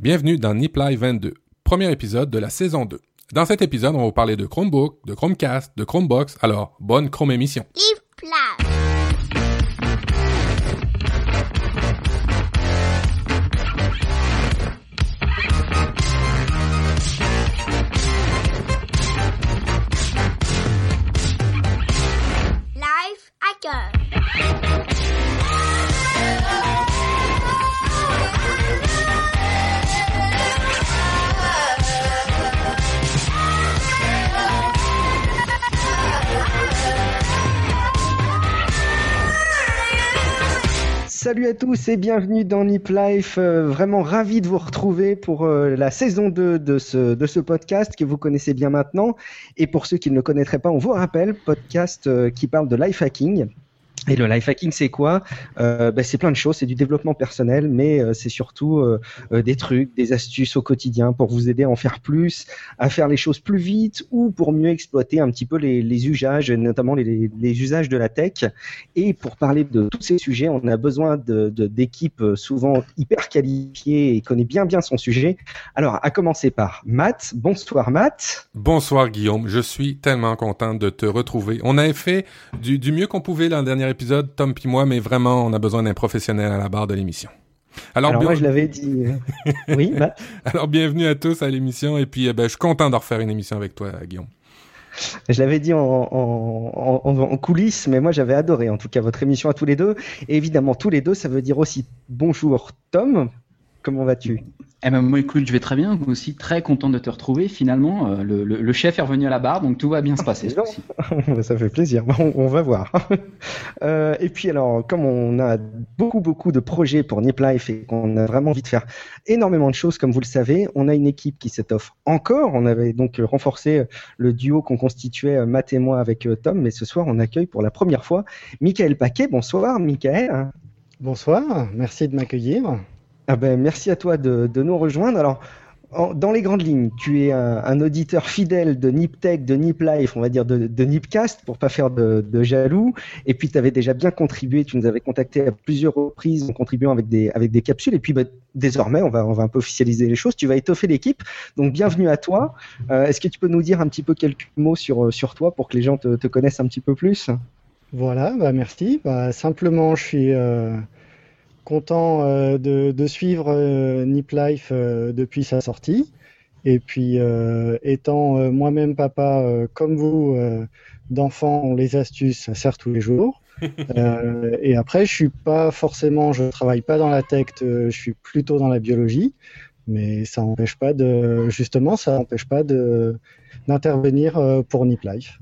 Bienvenue dans Niply 22, premier épisode de la saison 2. Dans cet épisode, on va vous parler de Chromebook, de Chromecast, de Chromebox, alors bonne Chrome émission. Life Salut à tous et bienvenue dans Nip Life. Euh, vraiment ravi de vous retrouver pour euh, la saison 2 de ce, podcast que vous connaissez bien maintenant. Et pour ceux qui ne le connaîtraient pas, on vous rappelle, podcast euh, qui parle de life hacking. Et le life hacking, c'est quoi? Euh, ben, C'est plein de choses, c'est du développement personnel, mais euh, c'est surtout euh, des trucs, des astuces au quotidien pour vous aider à en faire plus, à faire les choses plus vite ou pour mieux exploiter un petit peu les, usages, notamment les, usages de la tech. Et pour parler de tous ces sujets, on a besoin d'équipes souvent hyper qualifiées et connaît bien bien son sujet. Alors, à commencer par Matt. Bonsoir Matt. Bonsoir Guillaume, je suis tellement content de te retrouver. On avait fait du, du mieux qu'on pouvait dans le dernier épisode, Tom puis moi, mais vraiment, on a besoin d'un professionnel à la barre de l'émission. Alors, Alors bien- moi, je l'avais dit. euh, oui, Matt. alors, bienvenue à tous à l'émission, et puis eh ben, je suis content de refaire une émission avec toi, Guillaume. Je l'avais dit en, en, en, en coulisses, mais moi j'avais adoré en tout cas votre émission à tous les deux. Et évidemment, tous les deux, ça veut dire aussi bonjour Tom. Comment vas-tu? Eh ben, moi, écoute, je vais très bien. Moi aussi, très content de te retrouver. Finalement, euh, le, le- le chef est revenu à la barre, donc tout va bien se passer. coup-ci. Ça fait plaisir. On, on va voir. Euh, et puis alors, comme on a beaucoup beaucoup de projets pour Nip Life et qu'on a vraiment envie de faire énormément de choses, comme vous le savez, on a une équipe qui s'étoffe encore. On avait donc renforcé le duo qu'on constituait euh, Matt et moi avec Tom, mais ce soir on accueille pour la première fois Michael Paquet. Bonsoir Michael. Bonsoir, merci de m'accueillir. Ah ben, merci à toi de, nous rejoindre. Alors, dans les grandes lignes, tu es un, auditeur fidèle de NipTech, de Nip Life, on va dire de, Nipcast, pour pas faire de, jaloux. Et puis, tu avais déjà bien contribué, tu nous avais contacté à plusieurs reprises en contribuant avec des, avec des capsules. Et puis, bah, désormais, on va, on va un peu officialiser les choses. Tu vas étoffer l'équipe. Donc, bienvenue à toi. Euh, Est-ce que tu peux nous dire un petit peu quelques mots sur, sur toi pour que les gens te, te connaissent un petit peu plus? Voilà, bah merci. Bah, simplement, je suis euh, content euh, de, de suivre euh, Nip Life euh, depuis sa sortie. Et puis, étant moi-même papa, comme vous, d'enfants, les astuces, ça sert tous les jours. Euh, et après, je suis pas forcément, je travaille pas dans la tech, je suis plutôt dans la biologie. Mais ça n'empêche pas de, justement, ça n'empêche pas de d'intervenir pour Nip Life.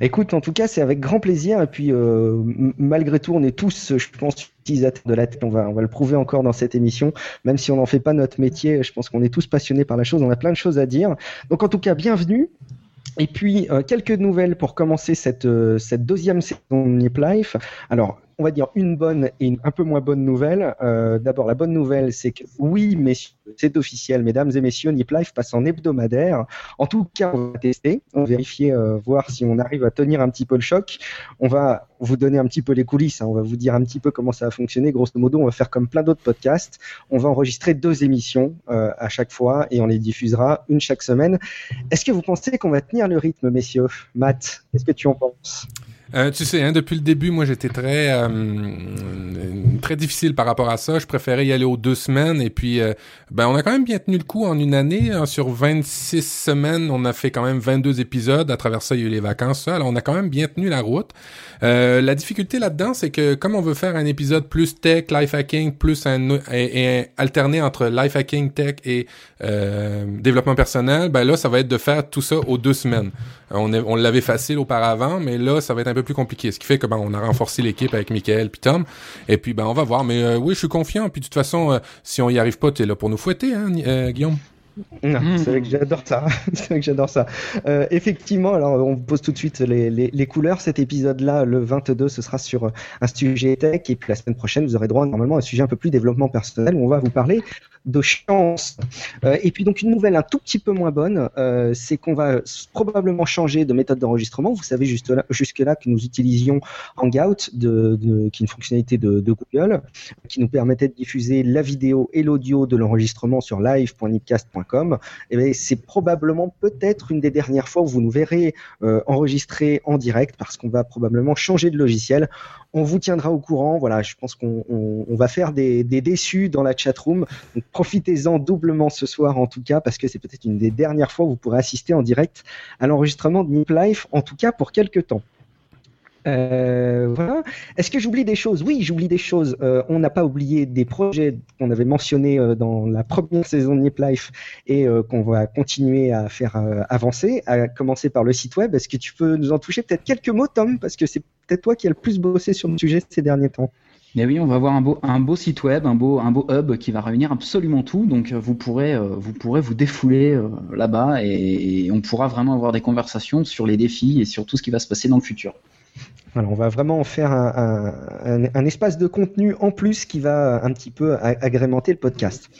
Écoute, en tout cas, c'est avec grand plaisir. Et puis, euh, malgré tout, on est tous, je pense, utilisateurs de la tech. On va, on va le prouver encore dans cette émission. Même si on n'en fait pas notre métier, je pense qu'on est tous passionnés par la chose. On a plein de choses à dire. Donc, en tout cas, bienvenue. Et puis, euh, quelques nouvelles pour commencer cette, euh, cette deuxième saison de Nip Life. Alors, on va dire une bonne et une un peu moins bonne nouvelle. Euh, D'abord, la bonne nouvelle, c'est que oui, c'est officiel, mesdames et messieurs, Nip Life passe en hebdomadaire. En tout cas, on va tester, on va vérifier, euh, voir si on arrive à tenir un petit peu le choc. On va vous donner un petit peu les coulisses, hein. on va vous dire un petit peu comment ça va fonctionner. Grosso modo, on va faire comme plein d'autres podcasts. On va enregistrer deux émissions euh, à chaque fois et on les diffusera une chaque semaine. Est-ce que vous pensez qu'on va tenir le rythme, messieurs? Matt, qu'est-ce que tu en penses? Euh, tu sais, hein, depuis le début, moi, j'étais très euh, très difficile par rapport à ça. Je préférais y aller aux deux semaines. Et puis, euh, ben, on a quand même bien tenu le coup en une année. hein. Sur 26 semaines, on a fait quand même 22 épisodes. À travers ça, il y a eu les vacances. Ça. Alors, on a quand même bien tenu la route. Euh, la difficulté là-dedans, c'est que comme on veut faire un épisode plus tech, life hacking, plus un et, et alterner entre life hacking, tech et développement personnel, ben là, ça va être de faire tout ça aux deux semaines. On, est- on l'avait facile auparavant, mais là, ça va être un peu plus compliqué. Ce qui fait que ben, on a renforcé l'équipe avec Michael puis Tom. Et puis ben on va voir. Mais euh, oui, je suis confiant. Puis de toute façon, euh, si on y arrive pas, t'es là pour nous fouetter, hein, euh, Guillaume? Non, Mmh. C'est vrai que j'adore ça. c'est vrai que j'adore ça. Euh, effectivement, alors on vous pose tout de suite les, les, les couleurs. Cet épisode-là, le 22, ce sera sur un sujet tech. Et puis la semaine prochaine, vous aurez droit normalement à un sujet un peu plus développement personnel où on va vous parler de chance. Euh, et puis donc une nouvelle un tout petit peu moins bonne, euh, c'est qu'on va probablement changer de méthode d'enregistrement. Vous savez juste là, jusque-là que nous utilisions Hangout, de, de- qui est une fonctionnalité de, de Google, qui nous permettait de diffuser la vidéo et l'audio de l'enregistrement sur live.nipcast.com. Et bien, c'est probablement peut-être une des dernières fois où vous nous verrez euh, enregistrer en direct parce qu'on va probablement changer de logiciel. On vous tiendra au courant. Voilà, je pense qu'on on- on va faire des, des déçus dans la chatroom. Donc profitez-en doublement ce soir en tout cas parce que c'est peut-être une des dernières fois où vous pourrez assister en direct à l'enregistrement de Nip Life, en tout cas pour quelques temps. Euh. Est-ce que j'oublie des choses? Oui, j'oublie des choses. Euh, on n'a pas oublié des projets qu'on avait mentionnés euh, dans la première saison de Nip Life et qu'on va continuer à faire avancer, à commencer par le site web. Est-ce que tu peux nous en toucher peut-être quelques mots, Tom? Parce que c'est peut-être toi qui as le plus bossé sur le sujet ces derniers temps. Mais oui, on va avoir un beau, site web, un beau, hub qui va réunir absolument tout. Donc vous pourrez, vous défouler là-bas et on pourra vraiment avoir des conversations sur les défis et sur tout ce qui va se passer dans le futur. On va vraiment en faire un, espace de contenu en plus qui va un petit peu agrémenter le podcast.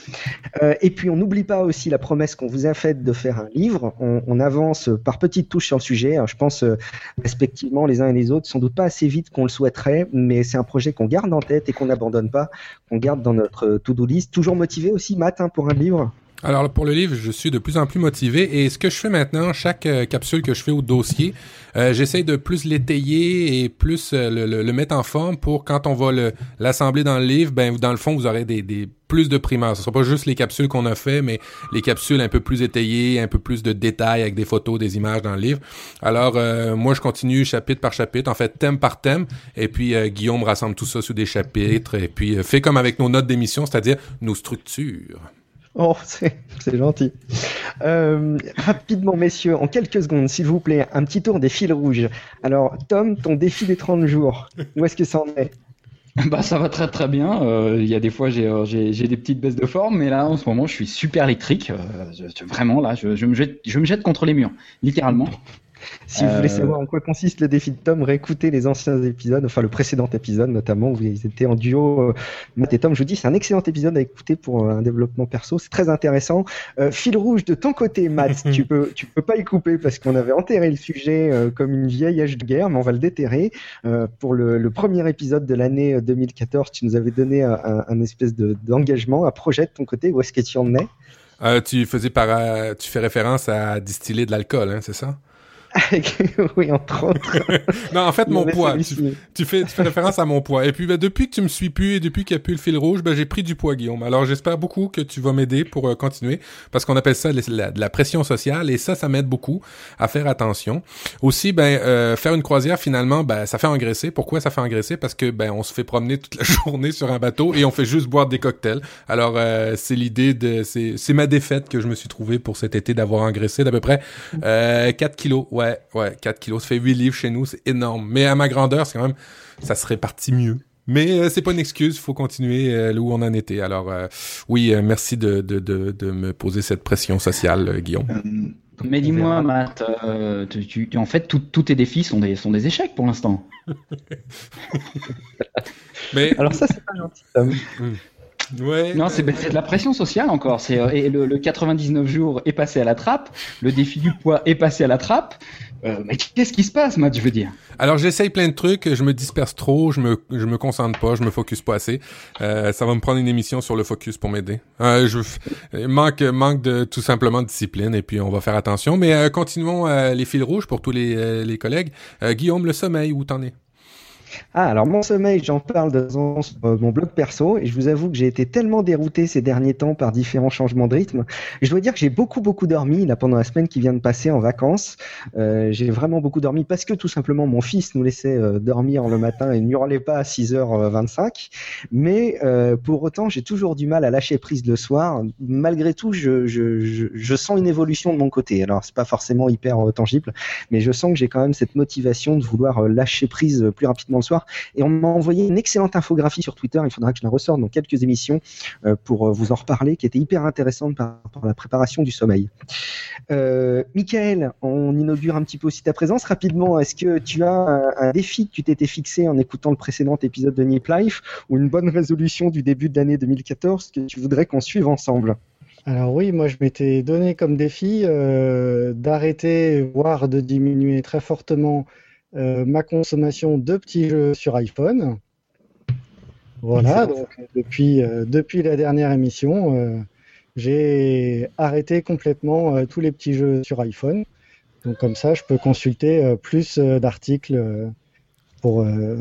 Euh, et puis on n'oublie pas aussi la promesse qu'on vous a faite de faire un livre. On, avance par petites touches sur le sujet. Alors, je pense euh, respectivement les uns et les autres, sans doute pas assez vite qu'on le souhaiterait, mais c'est un projet qu'on garde en tête et qu'on n'abandonne pas, qu'on garde dans notre to-do list. Toujours motivé aussi, Matt, hein, pour un livre? Alors pour le livre, je suis de plus en plus motivé et ce que je fais maintenant, chaque euh, capsule que je fais au dossier, euh, j'essaye de plus l'étayer et plus euh, le, le- le mettre en forme pour quand on va le- l'assembler dans le livre, ben dans le fond vous aurez des, des plus de primeurs. Ce sera pas juste les capsules qu'on a fait, mais les capsules un peu plus étayées, un peu plus de détails avec des photos, des images dans le livre. Alors euh, moi je continue chapitre par chapitre, en fait thème par thème, et puis euh, Guillaume rassemble tout ça sous des chapitres et puis euh, fait comme avec nos notes d'émission, c'est-à-dire nos structures. Oh, c'est gentil. Euh, rapidement, messieurs, en quelques secondes, s'il vous plaît, un petit tour des fils rouges. Alors, Tom, ton défi des 30 jours, où est-ce que ça en est? Bah ça va très très bien. Euh, Il y a des fois j'ai des petites baisses de forme, mais là en ce moment je suis super électrique. Euh, vraiment là, je, je me jette contre les murs, littéralement. Si vous voulez Euh, savoir en quoi consiste le défi de Tom, réécoutez les anciens épisodes, enfin le précédent épisode notamment, où ils étaient en duo, euh, Matt et Tom. Je vous dis, c'est un excellent épisode à écouter pour euh, un développement perso, c'est très intéressant. Fil rouge de ton côté, Matt, tu peux, tu peux pas y couper parce qu'on avait enterré le sujet comme une vieille hache de guerre, mais on va le déterrer. Pour le, le premier épisode de l'année euh, 2014, tu nous avais donné un, espèce de- d'engagement, un projet de ton côté. Où est-ce que tu en es? Euh, tu faisais par, tu fais référence à distiller de l'alcool, hein, c'est ça? Oui, entre autres. Non, en fait, mon poids. Tu, fais, tu fais référence à mon poids. Et puis, ben, depuis que tu me suis plus et depuis qu'il n'y a plus le fil rouge, ben, j'ai pris du poids, Guillaume. Alors, j'espère beaucoup que tu vas m'aider pour euh, continuer parce qu'on appelle ça la, de la pression sociale et ça, ça m'aide beaucoup à faire attention. Aussi, ben, euh, faire une croisière, finalement, ben, ça fait engraisser. Pourquoi ça fait engraisser? Parce que, ben, on se fait promener toute la journée sur un bateau et on fait juste boire des cocktails. Alors, euh, c'est l'idée de, c'est, c'est ma défaite que je me suis trouvé pour cet été d'avoir engraissé d'à peu près euh, 4 kilos. Ouais, ouais, 4 kilos. Ça fait 8 livres chez nous, c'est énorme. Mais à ma grandeur, c'est quand même, ça se répartit mieux. Mais euh, c'est pas une excuse, il faut continuer euh, là où on en était. Alors euh, oui, euh, merci de, de, de, de me poser cette pression sociale, euh, Guillaume. Mais dis-moi, Matt, euh, tu, tu- en fait, tout- tous tes défis sont des, sont des échecs pour l'instant. Mais Alors ça, c'est pas gentil, Tom. ouais, Non, c'est c'est de la pression sociale encore. C'est euh, le, le 99 jours est passé à la trappe, le défi du poids est passé à la trappe. Euh, mais qu'est-ce qui se passe, Matt Je veux dire? Alors j'essaye plein de trucs, je me disperse trop, je me je me concentre pas, je me focus pas assez. Euh, ça va me prendre une émission sur le focus pour m'aider. Euh, je euh, manque manque de tout simplement de discipline et puis on va faire attention. Mais euh, continuons euh, les fils rouges pour tous les euh, les collègues. Euh, Guillaume, le sommeil, où t'en es? Ah, alors mon sommeil, j'en parle dans euh, mon blog perso, et je vous avoue que j'ai été tellement dérouté ces derniers temps par différents changements de rythme. Je dois dire que j'ai beaucoup, beaucoup dormi là pendant la semaine qui vient de passer en vacances. Euh, j'ai vraiment beaucoup dormi parce que tout simplement mon fils nous laissait euh, dormir le matin et n'hurlait pas à 6h25. Mais pour autant, j'ai toujours du mal à lâcher prise le soir. Malgré tout, je, je, sens une évolution de mon côté. Alors, c'est pas forcément hyper tangible, mais je sens que j'ai quand même cette motivation de vouloir lâcher prise plus rapidement le soir. Et on m'a envoyé une excellente infographie sur Twitter. Il faudra que je la ressorte dans quelques émissions pour vous en reparler, qui était hyper intéressante par rapport à la préparation du sommeil. Euh, Michael, on inaugure un petit peu aussi ta présence rapidement. Est-ce que tu as un, défi que tu t'étais fixé en écoutant le précédent épisode de Nip Life ou une bonne résolution du début de l'année 2014 que tu voudrais qu'on suive ensemble? Alors oui, moi je m'étais donné comme défi euh, d'arrêter, voire de diminuer très fortement euh, ma consommation de petits jeux sur iPhone. Voilà, donc depuis, euh, depuis la dernière émission, euh, j'ai arrêté complètement euh, tous les petits jeux sur iPhone. Donc comme ça, je peux consulter euh, plus euh, d'articles euh, pour, euh,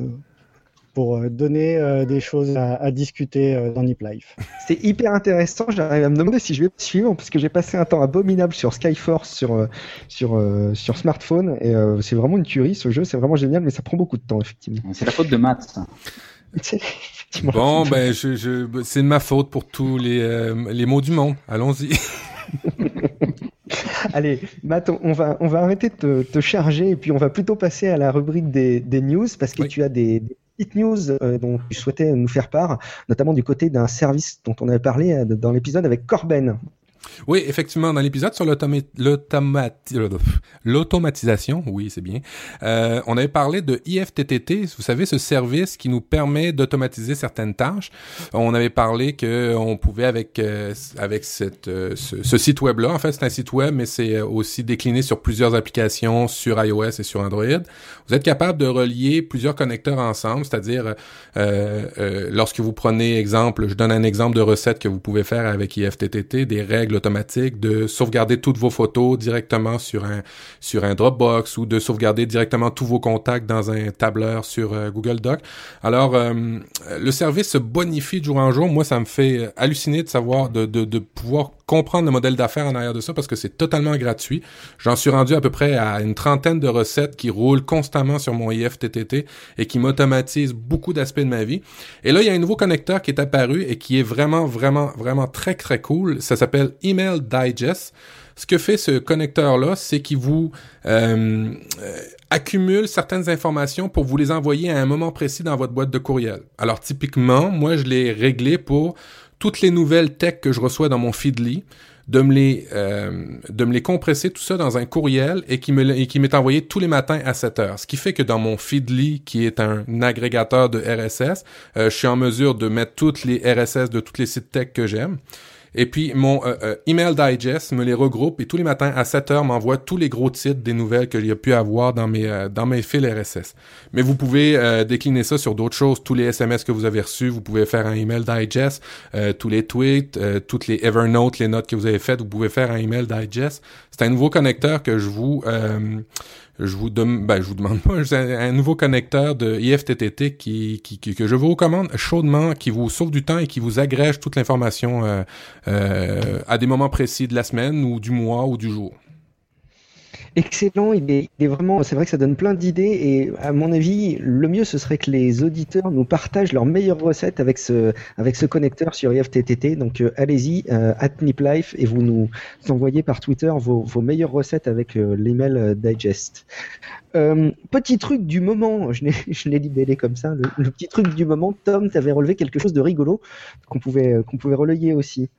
pour euh, donner euh, des choses à, à discuter euh, dans Nip Life. C'est hyper intéressant. J'arrive à me demander si je vais suivre parce que j'ai passé un temps abominable sur Skyforce sur sur euh, sur smartphone et euh, c'est vraiment une tuerie ce jeu. C'est vraiment génial, mais ça prend beaucoup de temps effectivement. C'est la faute de Matt. ça. Bon, ben, je, je, c'est de ma faute pour tous les, euh, les mots du monde. Allons-y. Allez, Matt, on- on va, on va arrêter de te, te charger et puis on va plutôt passer à la rubrique des, des news parce que Oui. tu as des, des petites news euh, dont tu souhaitais nous faire part, notamment du côté d'un service dont on avait parlé euh, dans l'épisode avec Corben. Oui, effectivement, dans l'épisode sur euh, l'automatisation, oui, c'est bien, euh, on avait parlé de IFTTT, vous savez, ce service qui nous permet d'automatiser certaines tâches. On avait parlé que on pouvait avec euh, avec cette, euh, ce, ce site web-là, en fait, c'est un site web, mais c'est euh, aussi décliné sur plusieurs applications, sur iOS et sur Android. Vous êtes capable de relier plusieurs connecteurs ensemble, c'est-à-dire euh, lorsque vous prenez exemple, je donne un exemple de recette que vous pouvez faire avec IFTTT, des règles de sauvegarder toutes vos photos directement sur un Dropbox ou de sauvegarder directement tous vos contacts dans un tableur sur euh, Google Doc. Alors euh, le service se bonifie de jour en jour. Moi, ça me fait euh, halluciner de savoir de pouvoir comprendre le modèle d'affaires en arrière de ça parce que c'est totalement gratuit. J'en suis rendu à peu près à une trentaine de recettes qui roulent constamment sur mon IFTTT et qui m'automatisent beaucoup d'aspects de ma vie. Et là, il y a un nouveau connecteur qui est apparu et qui est vraiment, vraiment, vraiment très, très cool. Ça s'appelle Email Digest. Ce que fait ce connecteur-là, c'est qu'il vous euh, euh, accumule certaines informations pour vous les envoyer à un moment précis dans votre boîte de courriel. Alors typiquement, moi, je l'ai réglé pour toutes les nouvelles tech que je reçois dans mon Feedly, de me les euh, de me les compresser tout ça dans un courriel et qui me et qui m'est envoyé tous les matins à 7 heures. Ce qui fait que dans mon Feedly, qui est un agrégateur de RSS, euh, je suis en mesure de mettre toutes les RSS de tous les sites tech que j'aime. Et puis, mon euh, euh, email digest me les regroupe et tous les matins à 7 heures m'envoie tous les gros titres des nouvelles que j'ai pu avoir dans mes, euh, dans mes fils RSS. Mais vous pouvez décliner ça sur d'autres choses, tous les SMS que vous avez reçus, vous pouvez faire un email digest, tous les tweets, toutes les Evernote, les notes que vous avez faites, vous pouvez faire un email digest. C'est un nouveau connecteur que je vous... je vous dem- ben, je vous demande un, nouveau connecteur de IFTTT qui- que je vous recommande chaudement, qui vous sauve du temps et qui vous agrège toute l'information euh, euh, à des moments précis de la semaine ou du mois ou du jour. Excellent, il est, vraiment, c'est vrai que ça donne plein d'idées et à mon avis, le mieux ce serait que les auditeurs nous partagent leurs meilleures recettes avec ce, avec ce connecteur sur IFTTT. Donc euh, allez-y, euh, NipLife et vous nous envoyez par Twitter vos, vos meilleures recettes avec euh, l'email euh, digest. Petit truc du moment, je l'ai, libellé comme ça, le, petit truc du moment, Tom, tu avais relevé quelque chose de rigolo qu'on pouvait, qu'on pouvait relayer aussi.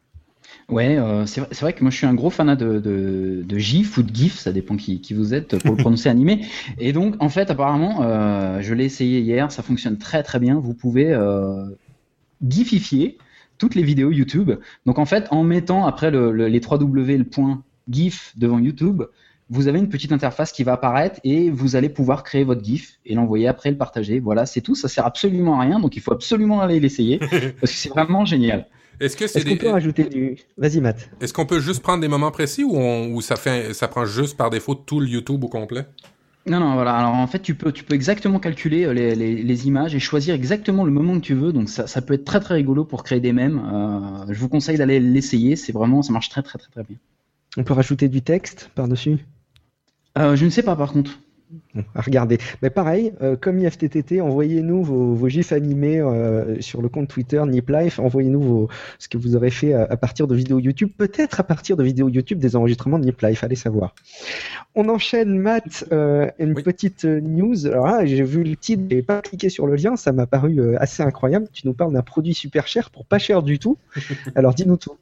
Ouais, euh, c'est vrai, que moi je suis un gros fanat de, de, de GIF ou de GIF, ça dépend qui, qui vous êtes pour le prononcer animé. Et donc en fait apparemment, euh, je l'ai essayé hier, ça fonctionne très très bien. Vous pouvez euh, GIFifier toutes les vidéos YouTube. Donc en fait en mettant après le, le- les 3W le point GIF devant YouTube, vous avez une petite interface qui va apparaître et vous allez pouvoir créer votre GIF et l'envoyer après le partager. Voilà, c'est tout. Ça sert absolument à rien, donc il faut absolument aller l'essayer parce que c'est vraiment génial. Est-ce que c'est Est-ce qu'on des- peut rajouter du... Vas-y Matt. est-ce qu'on peut juste prendre des moments précis ou, on, ou ça fait ça prend juste par défaut tout le YouTube au complet? Non, non, voilà. Alors en fait, tu peux, tu peux exactement calculer euh, les, les, les images et choisir exactement le moment que tu veux. Donc ça, ça peut être très très rigolo pour créer des mèmes. Euh, je vous conseille d'aller l'essayer. C'est vraiment, ça marche très très très très bien. On peut rajouter du texte par-dessus? Euh, je ne sais pas par contre. À regarder. Mais pareil, euh, comme IFTTT, envoyez-nous vos, vos gifs animés euh, sur le compte Twitter NipLife. Envoyez-nous vos, ce que vous aurez fait à, à partir de vidéos YouTube, peut-être à partir de vidéos YouTube des enregistrements de NipLife. Allez savoir. On enchaîne, Matt, euh, une Oui. petite euh, news. Alors là, j'ai vu le titre, j'ai pas cliqué sur le lien, ça m'a paru euh, assez incroyable. Tu nous parles d'un produit super cher pour pas cher du tout. Alors dis-nous tout.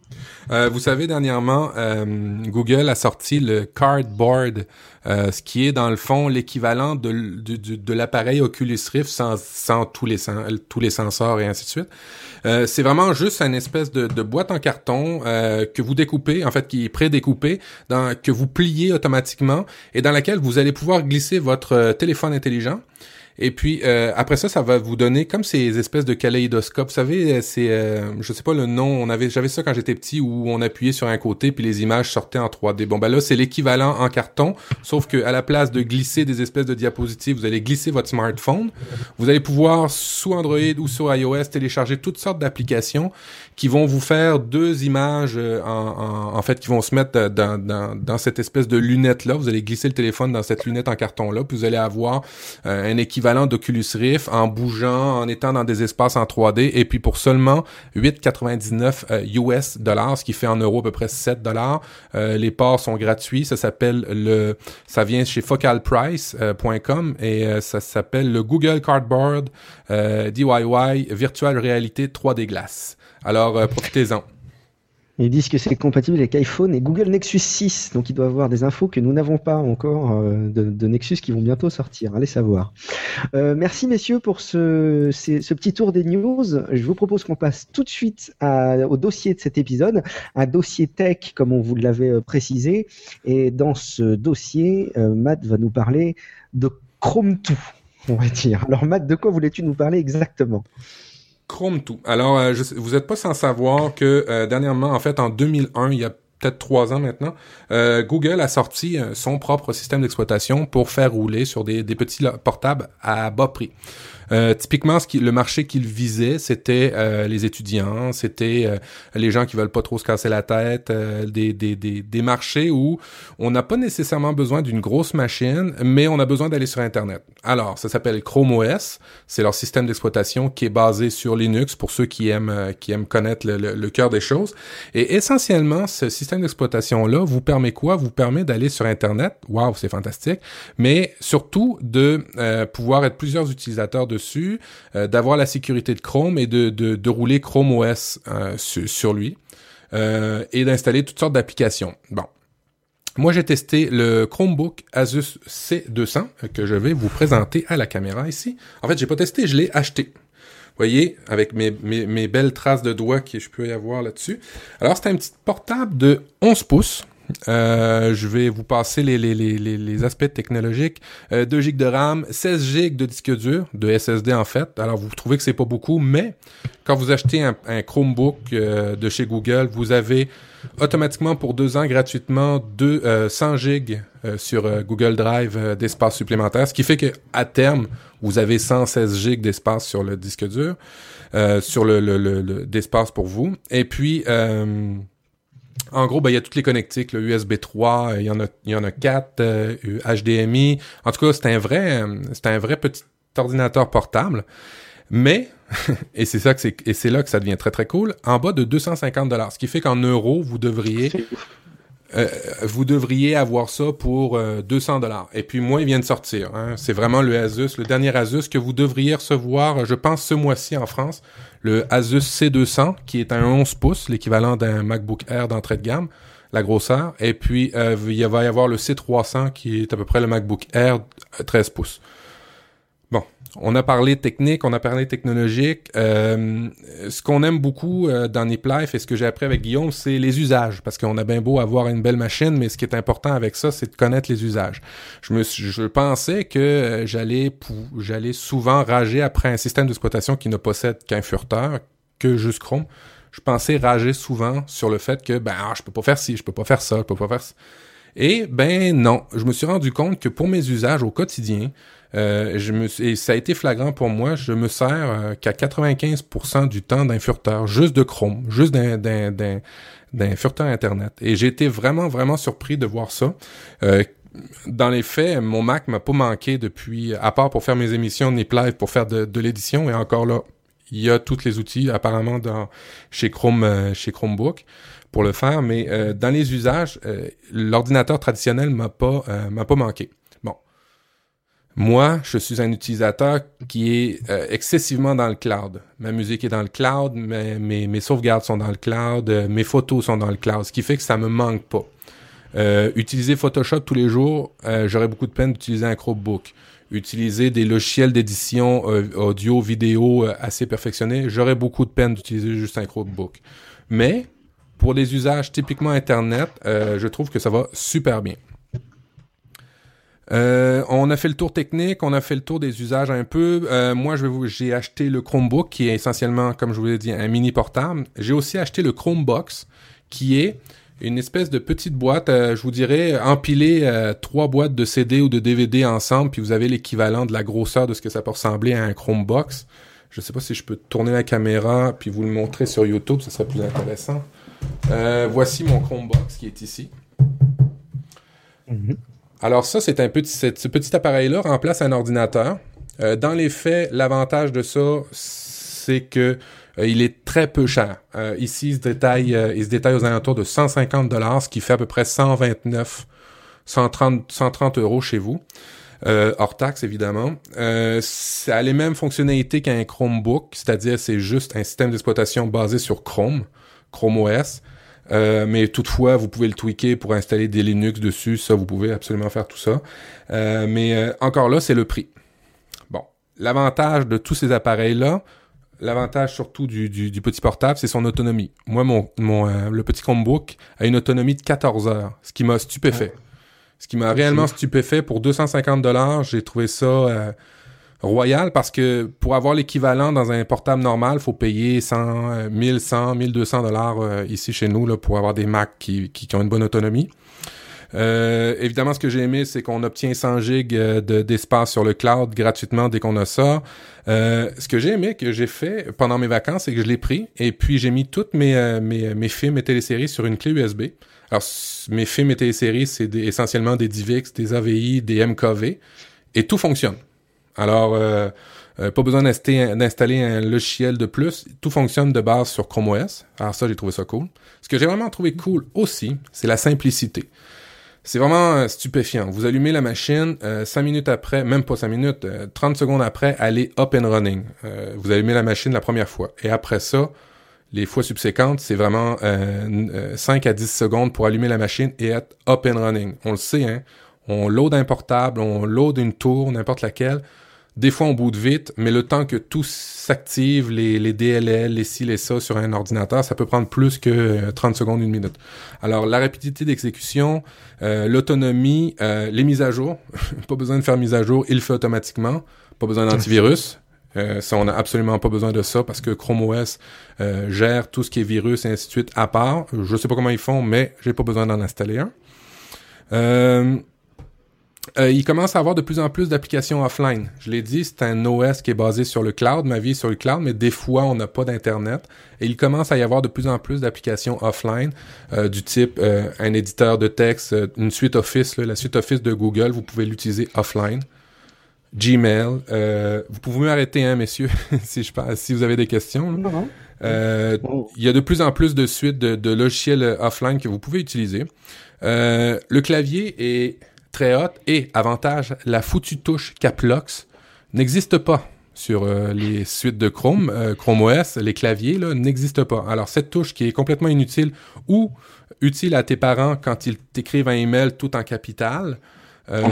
Euh, vous savez, dernièrement, euh, Google a sorti le Cardboard, euh, ce qui est dans le fond l'équivalent de, l- de, de- l'appareil Oculus Rift sans, sans tous, les, tous les sensors et ainsi de suite. Euh, c'est vraiment juste une espèce de, de boîte en carton euh, que vous découpez, en fait, qui est pré-découpée, dans- que vous pliez automatiquement et dans laquelle vous allez pouvoir glisser votre euh, téléphone intelligent. Et puis euh, après ça, ça va vous donner comme ces espèces de kaléidoscopes. Vous savez, euh, c'est, euh, je sais pas le nom. On avait, j'avais ça quand j'étais petit où on appuyait sur un côté puis les images sortaient en 3D. Bon ben là, c'est l'équivalent en carton, sauf que à la place de glisser des espèces de diapositives, vous allez glisser votre smartphone. Vous allez pouvoir sous Android ou sur iOS télécharger toutes sortes d'applications qui vont vous faire deux images euh, en, en, en fait qui vont se mettre dans, dans, dans cette espèce de lunette là. Vous allez glisser le téléphone dans cette lunette en carton là, puis vous allez avoir euh, un équivalent d'Oculus Rift en bougeant, en étant dans des espaces en 3D, et puis pour seulement 8,99 euh, US dollars, ce qui fait en euros à peu près 7 dollars. Euh, les ports sont gratuits. Ça s'appelle le, ça vient chez focalprice.com et euh, ça s'appelle le Google Cardboard DIY Virtual Reality 3D Glass. Alors euh, profitez-en. Ils disent que c'est compatible avec iPhone et Google Nexus 6, donc il doit avoir des infos que nous n'avons pas encore euh, de, Nexus qui vont bientôt sortir. Allez savoir. Euh, merci messieurs pour ce, petit tour des news. Je vous propose qu'on passe tout de suite au dossier de cet épisode, un dossier tech comme on vous l'avait précisé. Et dans ce dossier, Matt va nous parler de Chrome 2, on va dire. Alors Matt, de quoi voulais-tu nous parler exactement? Chrome tout. Alors, euh, vous n'êtes pas sans savoir que euh, dernièrement, en fait, en 2001, il y a peut-être trois ans maintenant, euh, Google a sorti son propre système d'exploitation pour faire rouler sur des, petits portables à bas prix. Euh, typiquement, ce qui, le marché qu'il visait, c'était euh, les étudiants, c'était euh, les gens qui veulent pas trop se casser la tête, euh, des, des, des, des marchés où on n'a pas nécessairement besoin d'une grosse machine, mais on a besoin d'aller sur Internet. Alors, ça s'appelle Chrome OS, c'est leur système d'exploitation qui est basé sur Linux pour ceux qui aiment euh, qui aiment connaître le, le, le cœur des choses. Et essentiellement, ce système d'exploitation là vous permet quoi? Vous permet d'aller sur Internet. Waouh, c'est fantastique. Mais surtout de euh, pouvoir être plusieurs utilisateurs dessus, euh, d'avoir la sécurité de Chrome et de de, rouler Chrome OS euh, sur, lui euh, et d'installer toutes sortes d'applications. Bon. Moi, j'ai testé le Chromebook Asus C200 euh, que je vais vous présenter à la caméra ici. En fait, j'ai pas testé, je l'ai acheté. Voyez, avec mes, mes, mes belles traces de doigts que je peux y avoir là-dessus. Alors, c'est un petit portable de 11 pouces. Euh, je vais vous passer les, les, les, les, aspects technologiques. Euh, 2 GB de RAM, 16 GB de disque dur, de SSD en fait. Alors, vous trouvez que c'est pas beaucoup, mais quand vous achetez un, un Chromebook euh, de chez Google, vous avez automatiquement pour deux ans gratuitement deux, euh, 100 gigs euh, sur euh, Google Drive euh, d'espace supplémentaire, ce qui fait que à terme vous avez 116 gigs d'espace sur le disque dur, euh, sur le, le, le- le- d'espace pour vous. Et puis euh, en gros, ben, il y a toutes les connectiques, le USB 3, euh, il y en a, il y en a 4, euh, HDMI. En tout cas, c'est un vrai, euh, c'est un vrai petit ordinateur portable. Mais, et c'est ça que c'est, et c'est là que ça devient très très cool, en bas de 250 dollars, ce qui fait qu'en euros, vous devriez, euh, vous devriez avoir ça pour euh, 200 dollars. Et puis moi, il vient de sortir. Hein. C'est vraiment le Asus, le dernier Asus que vous devriez recevoir, je pense, ce mois-ci en France. Le Asus C200, qui est un 11 pouces, l'équivalent d'un MacBook Air d'entrée de gamme, la grosseur. Et puis, euh, il va y avoir le C300, qui est à peu près le MacBook Air euh, 13 pouces. On a parlé technique, on a parlé technologique. Euh, ce qu'on aime beaucoup euh, dans Nip Life et ce que j'ai appris avec Guillaume, c'est les usages. Parce qu'on a bien beau avoir une belle machine, mais ce qui est important avec ça, c'est de connaître les usages. Je me je pensais que euh, j'allais j'allais souvent rager après un système d'exploitation qui ne possède qu'un furteur, que juste Chrome. Je pensais rager souvent sur le fait que ben ah, je peux pas faire ci, je peux pas faire ça, je peux pas faire ça. Et ben non, je me suis rendu compte que pour mes usages au quotidien, euh, je me et ça a été flagrant pour moi, je me sers euh, qu'à 95% du temps d'un furteur, juste de Chrome, juste d'un d'un d'un d'un furteur internet. Et j'ai été vraiment vraiment surpris de voir ça. Euh, dans les faits, mon Mac m'a pas manqué depuis, à part pour faire mes émissions Nip Live, pour faire de, de l'édition, et encore là, il y a tous les outils apparemment dans chez Chrome, euh, chez Chromebook pour le faire, mais euh, dans les usages, euh, l'ordinateur traditionnel m'a pas m'a pas manqué. Moi, je suis un utilisateur qui est excessivement dans le cloud. Ma musique est dans le cloud, mes, mes, mes sauvegardes sont dans le cloud, mes photos sont dans le cloud, ce qui fait que ça me manque pas. Euh, utiliser Photoshop tous les jours, euh, j'aurais beaucoup de peine d'utiliser un Chromebook. Utiliser des logiciels d'édition euh, audio, vidéo assez perfectionnés, j'aurais beaucoup de peine d'utiliser juste un Chromebook. Mais pour les usages typiquement Internet, je trouve que ça va super bien. On a fait le tour technique, on a fait le tour des usages un peu. moi, je vais j'ai acheté le Chromebook qui est essentiellement, comme je vous l'ai dit, un mini portable. J'ai aussi acheté le Chromebox qui est une espèce de petite boîte, euh, je vous dirais, empiler euh, trois boîtes de CD ou de DVD ensemble, puis vous avez l'équivalent de la grosseur de ce que ça peut ressembler à un Chromebox. Je sais pas si je peux tourner la caméra puis vous le montrer sur YouTube, ce serait plus intéressant. Euh, voici mon Chromebox qui est ici. Mhm. Alors ça, c'est un petit, ce petit appareil-là remplace un ordinateur. dans les faits, l'avantage de ça, c'est que euh, il est très peu cher. Euh, ici, il se détaille, euh, il se aux alentours de 150 dollars, ce qui fait à peu près 129, 130, 130 euros chez vous. hors taxe évidemment. ça a les mêmes fonctionnalités qu'un Chromebook, c'est-à-dire c'est juste un système d'exploitation basé sur Chrome, Chrome OS. Mais toutefois, vous pouvez le tweaker pour installer des Linux dessus. Ça, vous pouvez absolument faire tout ça. mais encore là, c'est le prix. Bon, l'avantage de tous ces appareils-là, L'avantage surtout du, du, petit portable, c'est son autonomie. Moi, mon, mon euh, le petit Chromebook a une autonomie de 14 heures, ce qui m'a stupéfait. Ce qui m'a réellement stupéfait. Pour 250 dollars, j'ai trouvé ça euh, royal parce que pour avoir l'équivalent dans un portable normal, faut payer 100, 1100, 1200 dollars euh, ici chez nous pour avoir des Macs qui, ont une bonne autonomie. Euh, évidemment, ce que j'ai aimé, c'est qu'on obtient 100 gigs euh, d'espace sur le cloud gratuitement dès qu'on a ça. Ce que j'ai aimé, que j'ai fait pendant mes vacances, c'est que je l'ai pris et puis j'ai mis toutes mes, mes, mes, films et téléséries sur une clé USB. Alors, mes films et téléséries, c'est essentiellement des DivX, des AVI, des MKV et tout fonctionne. Alors, euh, pas besoin d'installer un logiciel de plus. Tout fonctionne de base sur Chrome OS. Alors ça, j'ai trouvé ça cool. Ce que j'ai vraiment trouvé cool aussi, c'est la simplicité. C'est vraiment euh, stupéfiant. Vous allumez la machine, euh, 5 minutes après, même pas 5 minutes, 30 euh, secondes après, elle est up and running. Euh, vous allumez la machine la première fois. Et après ça, les fois subséquentes, c'est vraiment 5 à 10 secondes pour allumer la machine et être up and running. On le sait, hein. On load un portable, on load une tour, n'importe laquelle. Des fois, on boude vite, mais le temps que tout s'active, les, les DLL, les ci, les ça sur un ordinateur, ça peut prendre plus que 30 secondes, une minute. Alors, la rapidité d'exécution, euh, l'autonomie, euh, les mises à jour, pas besoin de faire mise à jour, il le fait automatiquement, pas besoin d'antivirus. Euh, ça, on n'a absolument pas besoin de ça parce que Chrome OS euh, gère tout ce qui est virus et ainsi de suite à part. Je sais pas comment ils font, mais j'ai pas besoin d'en installer un. Euh, euh, il commence à avoir de plus en plus d'applications offline. Je l'ai dit, c'est un OS qui est basé sur le cloud, ma vie est sur le cloud, mais des fois, on n'a pas d'Internet. Et il commence à y avoir de plus en plus d'applications offline, euh, du type euh, un éditeur de texte, une suite Office, la suite Office de Google, vous pouvez l'utiliser offline. Gmail. vous pouvez m'arrêter, hein, messieurs, si je si vous avez des questions. Il y a de plus en plus de suites de, de logiciels offline que vous pouvez utiliser. le clavier est très haute et avantage, la foutue touche Caplox n'existe pas sur euh, les suites de Chrome, euh, Chrome OS, les claviers là n'existent pas. Alors cette touche qui est complètement inutile ou utile à tes parents quand ils t'écrivent un email tout en capital, euh,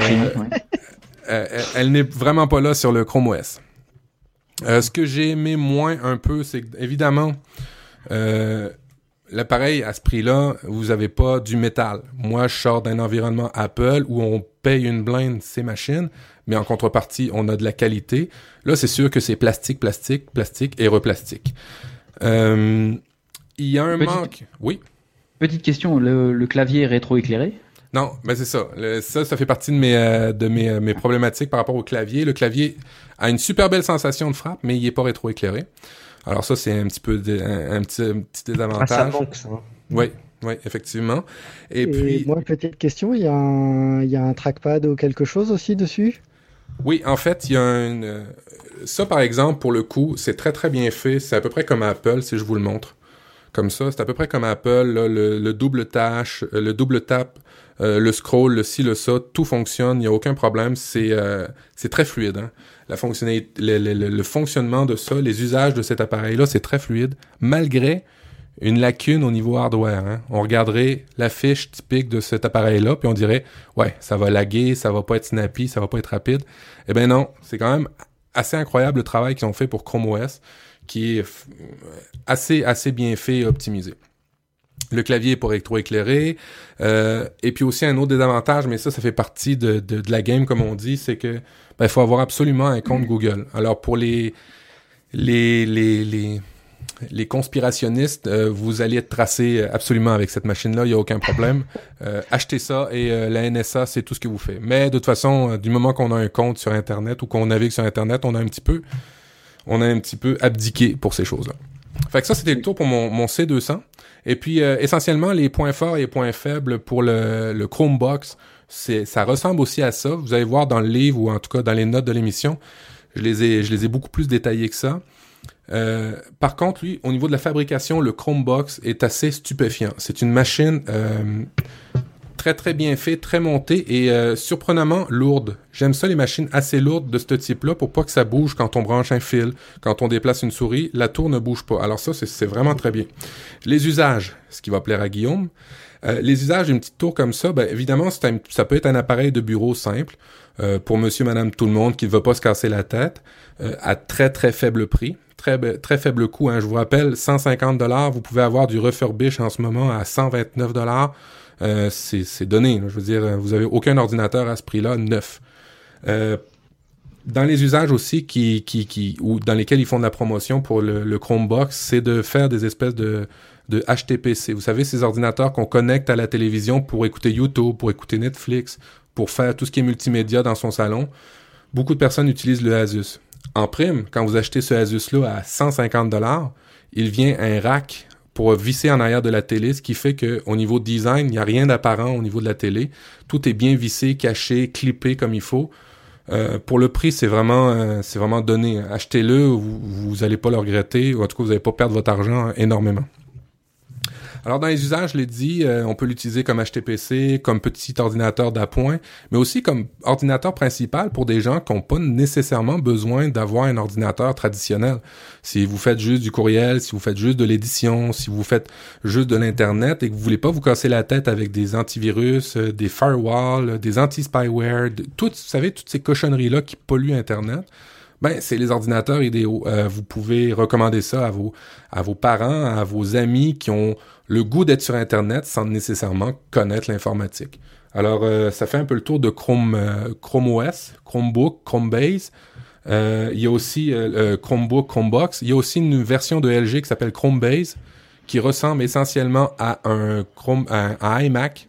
elle n'est vraiment pas là sur le Chrome OS. ce que j'ai aimé moins un peu, c'est évidemment l'appareil à ce prix-là, vous avez pas du métal. Moi, je sors d'un environnement Apple où on paye une blinde ces machines, mais en contrepartie, on a de la qualité. Là, c'est sûr que c'est plastique, plastique, plastique et replastique. Euh, il y a un manque. Oui? Petite question, le, clavier est rétroéclairé? Non, mais c'est ça. ça, ça fait partie de mes euh, de mes, euh, mes problématiques par rapport au clavier. Le clavier a une super belle sensation de frappe, mais il est pas rétroéclairé. Alors ça, c'est un petit peu un, petit, désavantage. Ah, ça manque, ça. Hein. Oui, Oui, effectivement. Et, Et puis, moi, petite question, il y, a un, il y a un trackpad ou quelque chose aussi dessus? Oui, en fait, il y a un... euh, Ça, par exemple, pour le coup, c'est très, très bien fait. C'est à peu près comme Apple, si je vous le montre. Comme ça, c'est à peu près comme Apple. là, le, le double tâche, euh, le double tap, euh, le scroll, le ci, le ça, tout fonctionne. Il n'y a aucun problème. C'est euh, très fluide. Hein? La fonctionnalité, le fonctionnement de ça, les usages de cet appareil-là, c'est très fluide, malgré une lacune au niveau hardware. Hein. On regarderait la fiche typique de cet appareil-là, puis on dirait, ouais, ça va laguer, ça va pas être snappy, ça va pas être rapide. Eh ben non, c'est quand même assez incroyable le travail qu'ils ont fait pour Chrome OS, qui est assez, assez bien fait et optimisé. Le clavier est pour électro-éclairé. Euh, et puis aussi un autre désavantage, mais ça, ça fait partie de, de, la game, comme on dit, c'est que ben, faut avoir absolument un compte Google. Alors pour les les les les, conspirationnistes, euh, vous allez être tracé absolument avec cette machine-là, il n'y a aucun problème. Euh, achetez ça et euh, la NSA, c'est tout ce que vous fait. Mais de toute façon, du moment qu'on a un compte sur Internet ou qu'on navigue sur Internet, on a un petit peu on a un petit peu abdiqué pour ces choses-là. Fait que ça, c'était le tour pour mon, mon C200. Et puis, euh, essentiellement, les points forts et les points faibles pour le, Chromebox, ça ressemble aussi à ça. Vous allez voir dans le livre ou en tout cas dans les notes de l'émission, je les ai, je les ai beaucoup plus détaillés que ça. Euh, par contre, lui, au niveau de la fabrication, le Chromebox est assez stupéfiant. C'est une machine euh, très très bien faite, très montée et euh, surprenamment lourde. J'aime ça les machines assez lourdes de ce type-là pour pas que ça bouge quand on branche un fil, quand on déplace une souris, la tour ne bouge pas. Alors ça, c'est- vraiment très bien. Les usages, ce qui va plaire à Guillaume. Euh, les usages d'une petite tour comme ça, ben, évidemment, ça peut être un appareil de bureau simple euh, pour monsieur, madame, tout le monde qui ne veut pas se casser la tête euh, à très très faible prix. Très, be- très faible coût. Hein. Je vous rappelle, 150 dollars. Vous pouvez avoir du refurbish en ce moment à 129 dollars. Euh, c'est donné. Je veux dire, euh, vous avez aucun ordinateur à ce prix-là neuf. Euh, dans les usages aussi qui, qui, ou dans lesquels ils font de la promotion pour le, le Chromebox, c'est de faire des espèces de, de HTPC. Vous savez, ces ordinateurs qu'on connecte à la télévision pour écouter YouTube, pour écouter Netflix, pour faire tout ce qui est multimédia dans son salon. Beaucoup de personnes utilisent le Asus. En prime, quand vous achetez ce Asus-là à 150 dollars, il vient un rack pour visser en arrière de la télé, ce qui fait que au niveau design, il n'y a rien d'apparent au niveau de la télé. Tout est bien vissé, caché, clippé comme il faut. Euh, pour le prix, c'est vraiment, euh, c'est vraiment donné. Achetez-le, vous, vous allez pas le regretter, ou en tout cas, vous n'allez pas perdre votre argent énormément. Alors, dans les usages, je l'ai dit, euh, on peut l'utiliser comme HTPC, comme petit ordinateur d'appoint, mais aussi comme ordinateur principal pour des gens qui n'ont pas nécessairement besoin d'avoir un ordinateur traditionnel. Si vous faites juste du courriel, si vous faites juste de l'édition, si vous faites juste de l'Internet et que vous voulez pas vous casser la tête avec des antivirus, euh, des firewalls, des anti-spyware, toutes, vous savez, toutes ces cochonneries-là qui polluent Internet, ben, c'est les ordinateurs idéaux. Euh, vous pouvez recommander ça à vos, à vos parents, à vos amis qui ont le goût d'être sur Internet sans nécessairement connaître l'informatique. Alors, euh, ça fait un peu le tour de Chrome, euh, Chrome OS, Chromebook, Chromebase. Euh, il y a aussi euh, Chromebook, Chromebox. Il y a aussi une version de LG qui s'appelle Chromebase, qui ressemble essentiellement à un, Chrome, à un iMac,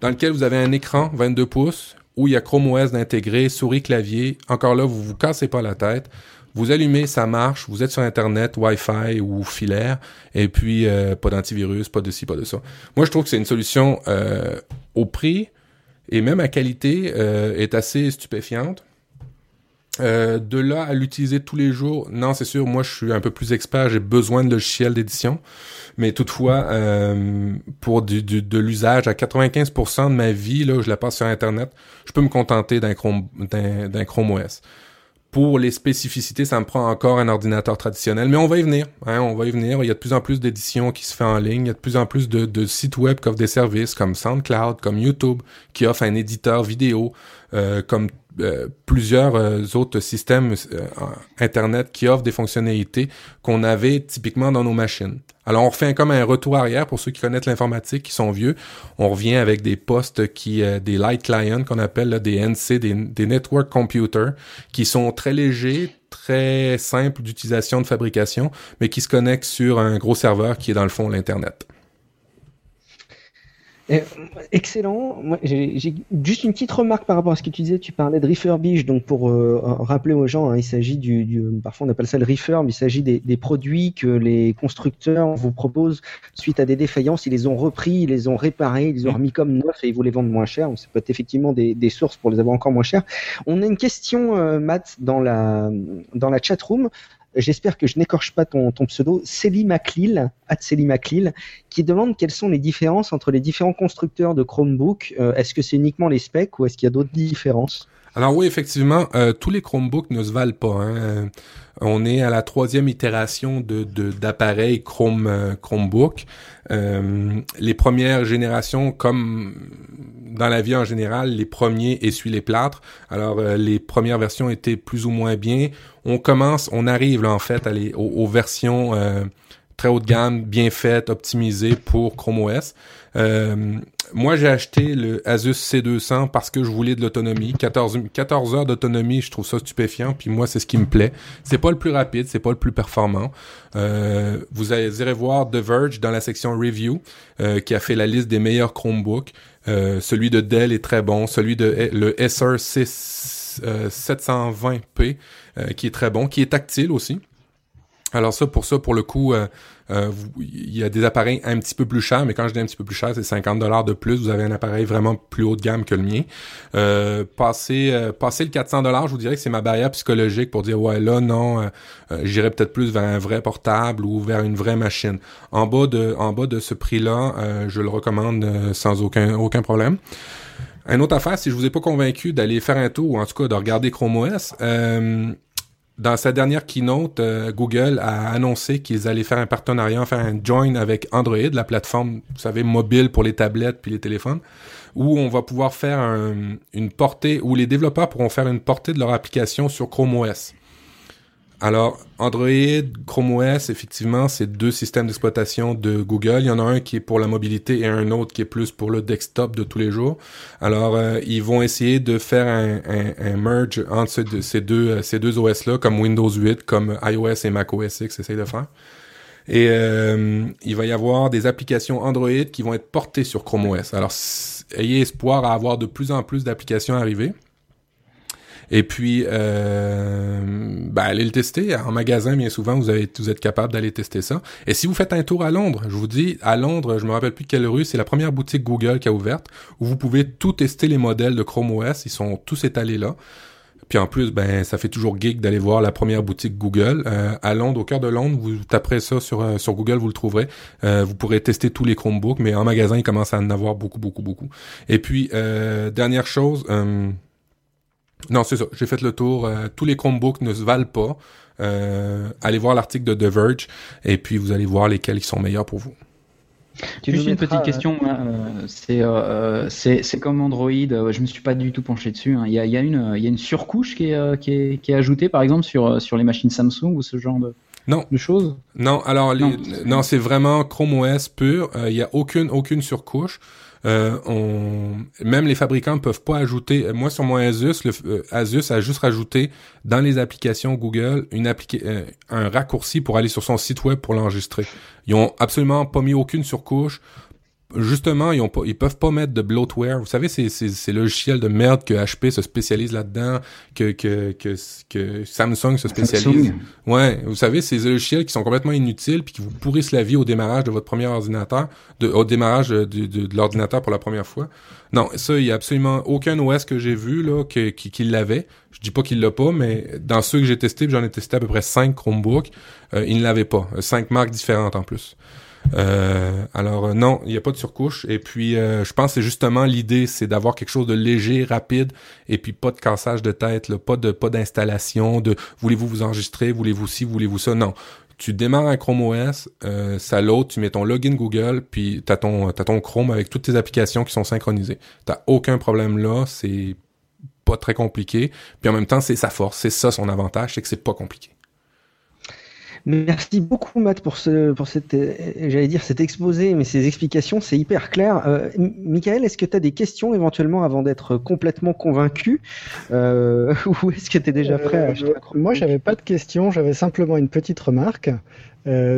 dans lequel vous avez un écran 22 pouces, où il y a Chrome OS d'intégrer, souris, clavier. Encore là, vous vous cassez pas la tête. Vous allumez, ça marche. Vous êtes sur Internet, Wi-Fi ou filaire. Et puis, euh, pas d'antivirus, pas de ci, pas de ça. Moi, je trouve que c'est une solution euh, au prix et même à qualité euh, est assez stupéfiante. Euh, de là à l'utiliser tous les jours, non, c'est sûr, moi je suis un peu plus expert, j'ai besoin de logiciels d'édition. Mais toutefois, euh, pour de l'usage à 95% de ma vie, là, je la passe sur Internet, je peux me contenter d'un Chrome, d'un, Chrome OS. Pour les spécificités, ça me prend encore un ordinateur traditionnel, mais on va y venir. Hein, on va y venir. Il y a de plus en plus d'éditions qui se fait en ligne. Il y a de plus en plus de, sites web qui offrent des services comme SoundCloud, comme YouTube, qui offrent un éditeur vidéo, comme euh, plusieurs euh, autres systèmes euh, Internet qui offrent des fonctionnalités qu'on avait typiquement dans nos machines. Alors on refait comme un retour arrière pour ceux qui connaissent l'informatique, qui sont vieux. On revient avec des postes qui, euh, des light clients qu'on appelle des NC, des, des network computers, qui sont très légers, très simples d'utilisation de fabrication, mais qui se connectent sur un gros serveur qui est dans le fond l'Internet. Euh, excellent. Moi, j'ai j'ai juste une petite remarque par rapport à ce que tu disais. Tu parlais de refurbish. Donc, pour euh, rappeler aux gens, hein, il s'agit du, du- Parfois, on appelle ça le refurb. Il s'agit des, des produits que les constructeurs vous proposent suite à des défaillances. Ils les ont repris, ils les ont réparés, ils les ont remis comme neufs et ils vous les vendent moins cher. Donc, ça peut être effectivement des, des sources pour les avoir encore moins cher. On a une question, euh, Matt, dans la, dans la chat room. J'espère que je n'écorche pas ton, pseudo. Célie Maclil, at Célie Maclil, qui demande quelles sont les différences entre les différents constructeurs de Chromebook. Euh, est-ce que c'est uniquement les specs ou est-ce qu'il y a d'autres différences? Alors oui, effectivement, euh, tous les Chromebooks ne se valent pas. hein. Euh, On est à la troisième itération de d'appareils Chrome euh, Chromebook. Les premières générations, comme dans la vie en général, les premiers essuient les plâtres. Alors les premières versions étaient plus ou moins bien. On commence, on arrive là en fait à les, aux, versions très haut de gamme, bien faites, optimisées pour Chrome OS. Moi, j'ai acheté le Asus C200 parce que je voulais de l'autonomie. 14, 14 heures d'autonomie, je trouve ça stupéfiant. Puis moi, c'est ce qui me plaît. C'est pas le plus rapide, c'est pas le plus performant. Euh, vous allez irez voir The Verge dans la section review, euh, qui a fait la liste des meilleurs Chromebooks. Euh, celui de Dell est très bon. Celui de le SR 6, euh, 720p, euh, qui est très bon, qui est tactile aussi. Alors ça, pour ça, pour le coup, euh, euh, il y a des appareils un petit peu plus chers, mais quand je dis un petit peu plus cher, c'est 50 dollars de plus. Vous avez un appareil vraiment plus haut de gamme que le mien. Euh, passer, euh, passer le 400 dollars, je vous dirais que c'est ma barrière psychologique pour dire ouais là non, j'irais peut-être plus vers un vrai portable ou vers une vraie machine. En bas de, en bas de ce prix-là, je le recommande sans aucun, aucun problème. Une autre affaire, si je vous ai pas convaincu d'aller faire un tour, ou en tout cas de regarder Chrome OS, dans sa dernière keynote, euh, Google a annoncé qu'ils allaient faire un partenariat, faire un join avec Android, la plateforme, vous savez, mobile pour les tablettes puis les téléphones, où on va pouvoir faire un- une portée, où les développeurs pourront faire une portée de leur application sur Chrome OS. Alors, Android, Chrome OS, effectivement, c'est deux systèmes d'exploitation de Google. Il y en a un qui est pour la mobilité et un autre qui est plus pour le desktop de tous les jours. Alors, euh, ils vont essayer de faire un, merge entre ces deux, euh, OS-là, comme Windows 8, comme iOS et Mac OS X essayent de faire. Et euh, il va y avoir des applications Android qui vont être portées sur Chrome OS. Alors, ayez espoir à avoir de plus en plus d'applications arriver. Et puis, euh, ben, allez le tester. En magasin, bien souvent, vous, avez, vous êtes capable d'aller tester ça. Et si vous faites un tour à Londres, je vous dis, à Londres, je me rappelle plus quelle rue, c'est la première boutique Google qui a ouverte, où vous pouvez tout tester les modèles de Chrome OS. Ils sont tous étalés là. Puis en plus, ben, ça fait toujours geek d'aller voir la première boutique Google. Euh, à Londres, au cœur de Londres, vous taperez ça sur, euh, sur Google, vous le trouverez. Euh, vous pourrez tester tous les Chromebooks, mais en magasin, il commence à en avoir beaucoup, beaucoup, beaucoup. Et puis, euh, dernière chose, euh, non, c'est ça. J'ai fait le tour. Euh, tous les Chromebooks ne se valent pas. Euh, allez voir l'article de The Verge et puis vous allez voir lesquels qui sont meilleurs pour vous. Tu Juste une petite question, moi, euh, c'est euh, c'est c'est comme Android, euh, je me suis pas du tout penché dessus. hein. Il y, a, il y, a une- il y a une surcouche qui est, euh, qui est, qui est ajoutée, par exemple, sur, euh, sur les machines Samsung ou ce genre de, Non. de choses? Non, alors les- Non. non, c'est vraiment Chrome OS pur. Euh, Il y a aucune aucune surcouche. Euh, on, même les fabricants peuvent pas ajouter. Moi, sur mon Asus, euh, Asus a juste rajouté dans les applications Google une euh, un raccourci pour aller sur son site web pour l'enregistrer. Ils ont absolument pas mis aucune surcouche. Justement, ils ont pas, ils peuvent pas mettre de bloatware. Vous savez, c'est c'est ces logiciels de merde que HP se spécialise là-dedans, que, que que que Samsung se spécialise. Samsung. Ouais, vous savez, ces logiciels qui sont complètement inutiles puis qui vous pourrissent la vie au démarrage de votre premier ordinateur, de, au démarrage de, de- de l'ordinateur pour la première fois. Non, ça, il y a absolument aucun OS que j'ai vu là que, qui, qui l'avait. Je dis pas qu'il l'a pas, mais dans ceux que j'ai testés, j'en ai testé à peu près 5 Chromebooks, euh, il ne l'avait pas. Cinq marques différentes en plus. Euh, alors euh, non, il n'y a pas de surcouche. Et puis, euh, je pense que c'est justement l'idée, c'est d'avoir quelque chose de léger, rapide, et puis pas de cassage de tête, là, pas de pas d'installation, de voulez-vous vous enregistrer, voulez-vous ci, voulez-vous ça. Non, tu démarres un Chrome OS, euh, ça load, tu mets ton login Google, puis t'as ton t'as ton Chrome avec toutes tes applications qui sont synchronisées. T'as aucun problème là, c'est pas très compliqué. Puis en même temps, c'est sa force, c'est ça son avantage, c'est que c'est pas compliqué. Merci beaucoup Matt pour ce pour cette euh, j'allais dire cet exposé mais ces explications c'est hyper clair. Euh, Michael, est-ce que tu as des questions éventuellement avant d'être complètement convaincu? Euh, ou est-ce que tu es déjà prêt à Euh, Moi, j'avais pas de questions, j'avais simplement une petite remarque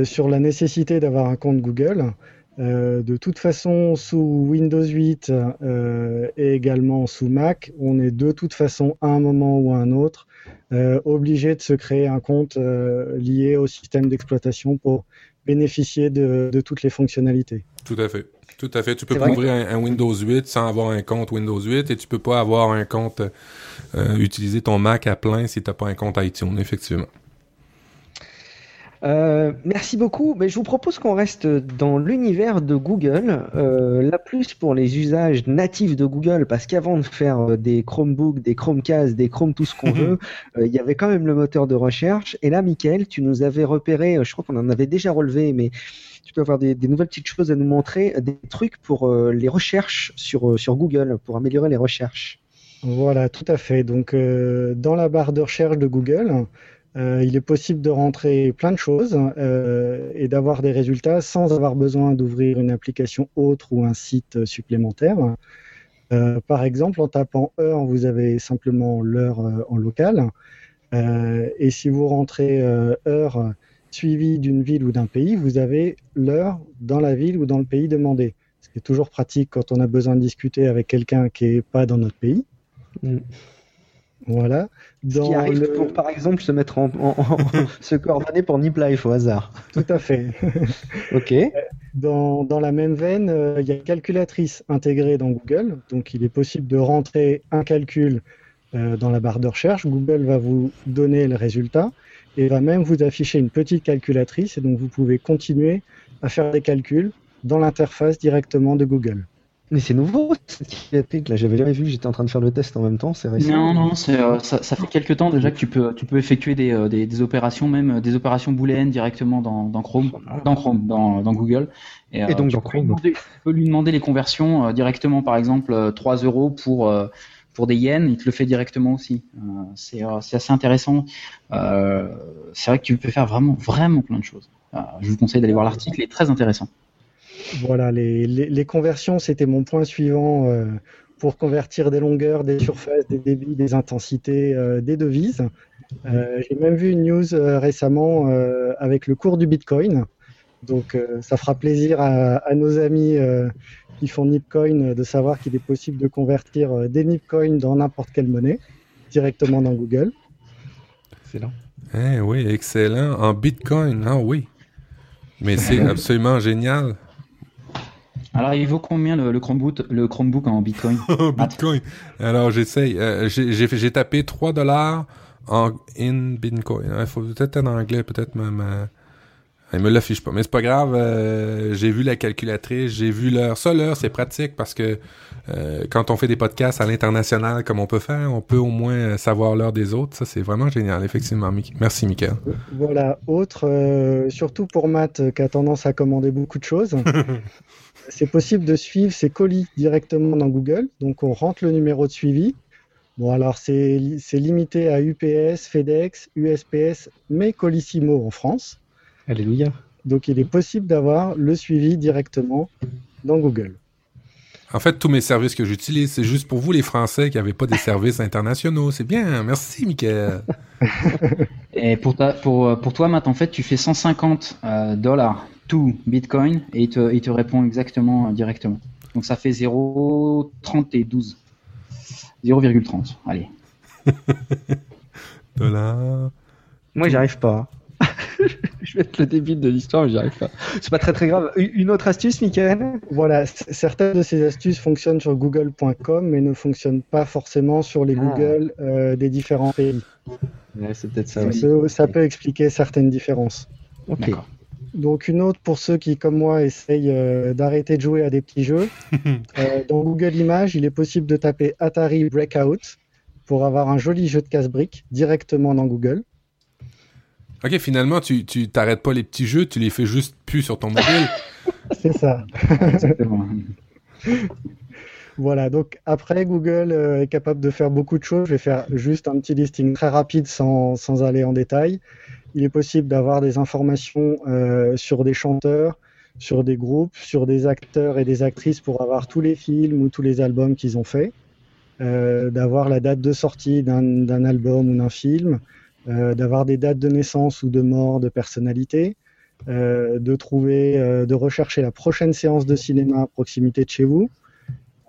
sur la nécessité d'avoir un compte Google. Euh, de toute façon, sous Windows 8 euh, et également sous Mac, on est de toute façon à un moment ou à un autre euh, obligé de se créer un compte euh, lié au système d'exploitation pour bénéficier de, de toutes les fonctionnalités. Tout à fait. Tout à fait. Tu peux pas ouvrir un, un Windows 8 sans avoir un compte Windows 8 et tu peux pas avoir un compte, euh, utiliser ton Mac à plein si t'as pas un compte iTunes, effectivement. Euh, merci beaucoup. Mais je vous propose qu'on reste dans l'univers de Google, euh, là plus pour les usages natifs de Google, parce qu'avant de faire euh, des Chromebooks, des Chromecast, des Chrome tout ce qu'on veut, euh, il y avait quand même le moteur de recherche. Et là, Michael, tu nous avais repéré, je crois qu'on en avait déjà relevé, mais tu peux avoir des, des nouvelles petites choses à nous montrer, des trucs pour les recherches sur, sur Google, pour améliorer les recherches. Voilà, tout à fait. Donc, dans la barre de recherche de Google, euh, il est possible de rentrer plein de choses euh, et d'avoir des résultats sans avoir besoin d'ouvrir une application autre ou un site supplémentaire. Euh, par exemple, en tapant heure, vous avez simplement l'heure en local. Et si vous rentrez heure suivie d'une ville ou d'un pays, vous avez l'heure dans la ville ou dans le pays demandé. Ce qui est toujours pratique quand on a besoin de discuter avec quelqu'un qui n'est pas dans notre pays. Mm. Voilà. Ce qui arrive le- pour, par exemple, se mettre en, en- en- se coordonner pour Nip Life au hasard. Tout à fait. Ok. Dans, dans la même veine, euh, il y a une calculatrice intégrée dans Google. Donc, il est possible de rentrer un calcul euh, dans la barre de recherche. Google va vous donner le résultat et va même vous afficher une petite calculatrice. Et donc, vous pouvez continuer à faire des calculs dans l'interface directement de Google. Mais c'est nouveau cette calculatrice, là. J'avais jamais vu. J'étais en train de faire le test en même temps. C'est récent. Non, non, euh, ça, ça fait quelques temps déjà que tu peux, tu peux effectuer des, euh, des, des opérations, même euh, des opérations booléennes directement dans, dans Chrome, dans Chrome, dans, dans Google. euh, Et donc tu dans peux Chrome. lui demander- Tu peux lui demander les conversions directement, par exemple, euh, 3 euros pour, pour des yens, il te le fait directement aussi. Euh, c'est, euh, assez intéressant. Euh, c'est vrai que tu peux faire vraiment, vraiment plein de choses. Je vous conseille d'aller voir l'article, il est très intéressant. Voilà, les, les, les conversions, c'était mon point suivant euh, pour convertir des longueurs, des surfaces, des débits, des intensités, euh, des devises. Euh, J'ai même vu une news euh, récemment euh, avec le cours du Bitcoin. Donc, euh, ça fera plaisir à, à nos amis euh, qui font Nipcoin de savoir qu'il est possible de convertir euh, des Nipcoins dans n'importe quelle monnaie directement dans Google. Excellent. Eh oui, excellent. En Bitcoin, ah oui. Mais c'est absolument génial. Alors, il vaut combien le, le, Chromebook, le Chromebook en Bitcoin? Bitcoin. Alors, j'essaye. Euh, j'ai tapé 3 dollars en in Bitcoin. Il faut peut-être en anglais, peut-être même. Il me l'affiche pas. Mais c'est pas grave. euh, j'ai vu la calculatrice, j'ai vu l'heure. Ça, l'heure, c'est pratique parce que euh, quand on fait des podcasts à l'international comme on peut faire, on peut au moins euh, savoir l'heure des autres. Ça, c'est vraiment génial, effectivement. Merci, Michael. Voilà, autre, euh, surtout pour Matt qui a tendance à commander beaucoup de choses, c'est possible de suivre ses colis directement dans Google. Donc on rentre le numéro de suivi. Bon, alors c'est limité à UPS, FedEx, USPS, mais Colissimo en France. Alléluia. Donc il est possible d'avoir le suivi directement dans Google. En fait, tous mes services que j'utilise, c'est juste pour vous, les Français, qui n'avaient pas des services internationaux. C'est bien. Merci, Michael. Et pour, ta, pour, euh, pour toi, Matt, en fait, tu fais 150 euh, dollars to Bitcoin et il te, il te répond exactement euh, directement. Donc ça fait 0,30 et 12. 0,30. Allez. Dollars. Moi, j'y arrive pas. je vais être le débile de l'histoire, mais j'y arrive pas. C'est pas très très grave. Une autre astuce, Michael? Voilà, certaines de ces astuces fonctionnent sur google.com mais ne fonctionnent pas forcément sur les Ah. Google euh, des différents pays. Ouais, c'est peut-être ça Ça, aussi. peut, ça peut expliquer certaines différences. Ok. D'accord. Donc une autre pour ceux qui, comme moi, essayent euh, d'arrêter de jouer à des petits jeux. Euh, dans Google Images, il est possible de taper Atari Breakout pour avoir un joli jeu de casse-briques directement dans Google. Ok, finalement, tu tu t'arrêtes pas les petits jeux, tu les fais juste plus sur ton mobile. C'est ça. Exactement. Voilà, donc après, Google euh, est capable de faire beaucoup de choses. Je vais faire juste un petit listing très rapide sans, sans aller en détail. Il est possible d'avoir des informations euh, sur des chanteurs, sur des groupes, sur des acteurs et des actrices pour avoir tous les films ou tous les albums qu'ils ont fait, euh, d'avoir la date de sortie d'un d'un album ou d'un film, euh, d'avoir des dates de naissance ou de mort de personnalités, euh, de trouver, euh, de rechercher la prochaine séance de cinéma à proximité de chez vous,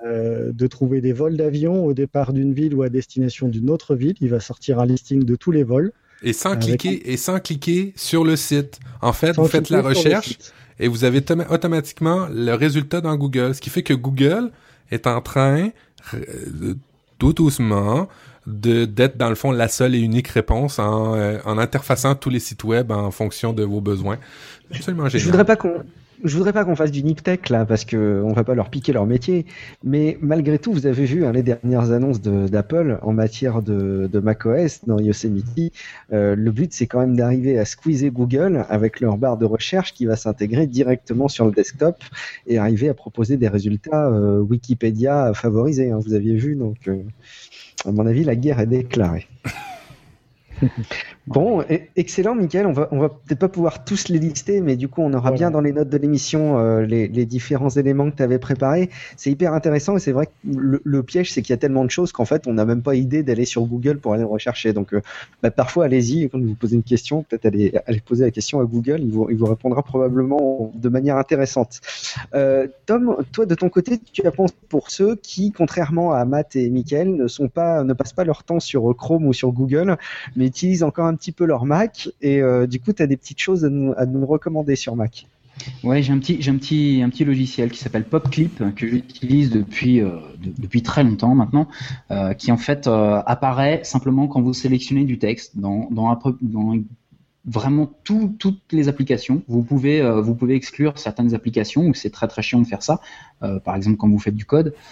euh, de trouver des vols d'avion au départ d'une ville ou à destination d'une autre ville. Il va sortir un listing de tous les vols. Et sans Avec cliquer et sans cliquer sur le site. En fait, Sans vous faites la recherche et vous avez toma- automatiquement le résultat dans Google, ce qui fait que Google est en train euh, tout doucement de d'être dans le fond la seule et unique réponse en, euh, en interfaçant tous les sites web en fonction de vos besoins. Absolument Je génial. voudrais pas qu'on je voudrais pas qu'on fasse du nip tech là parce que on va pas leur piquer leur métier, mais malgré tout, vous avez vu hein, les dernières annonces de- d'Apple en matière de, de macOS dans Yosemite. Euh, le but, c'est quand même d'arriver à squeezer Google avec leur barre de recherche qui va s'intégrer directement sur le desktop et arriver à proposer des résultats euh, Wikipédia favorisés. hein, vous aviez vu, donc euh, à mon avis, la guerre est déclarée. Bon, e- excellent, Michael. On va, on va peut-être pas pouvoir tous les lister, mais du coup, on aura bien dans les notes de l'émission euh, les, les différents éléments que tu avais préparés. C'est hyper intéressant et c'est vrai que le, le piège, c'est qu'il y a tellement de choses qu'en fait, on n'a même pas idée d'aller sur Google pour aller rechercher. Donc, euh, bah, parfois, allez-y. Quand vous posez une question, peut-être allez, allez poser la question à Google. Il vous, il vous répondra probablement de manière intéressante. Euh, Tom, toi, de ton côté, tu as pensé pour ceux qui, contrairement à Matt et Michael, ne sont pas, ne passent pas leur temps sur Chrome ou sur Google, mais utilisent encore un petit peu leur Mac. Et euh, du coup, tu as des petites choses à nous, à nous recommander sur Mac. Ouais, j'ai un petit, j'ai un petit, un petit logiciel qui s'appelle PopClip que j'utilise depuis, euh, de- depuis très longtemps maintenant, euh, qui en fait euh, apparaît simplement quand vous sélectionnez du texte dans, dans, un vraiment tout- toutes les applications. Vous pouvez, euh, vous pouvez exclure certaines applications où c'est très très chiant de faire ça. Euh, par exemple, quand vous faites du code.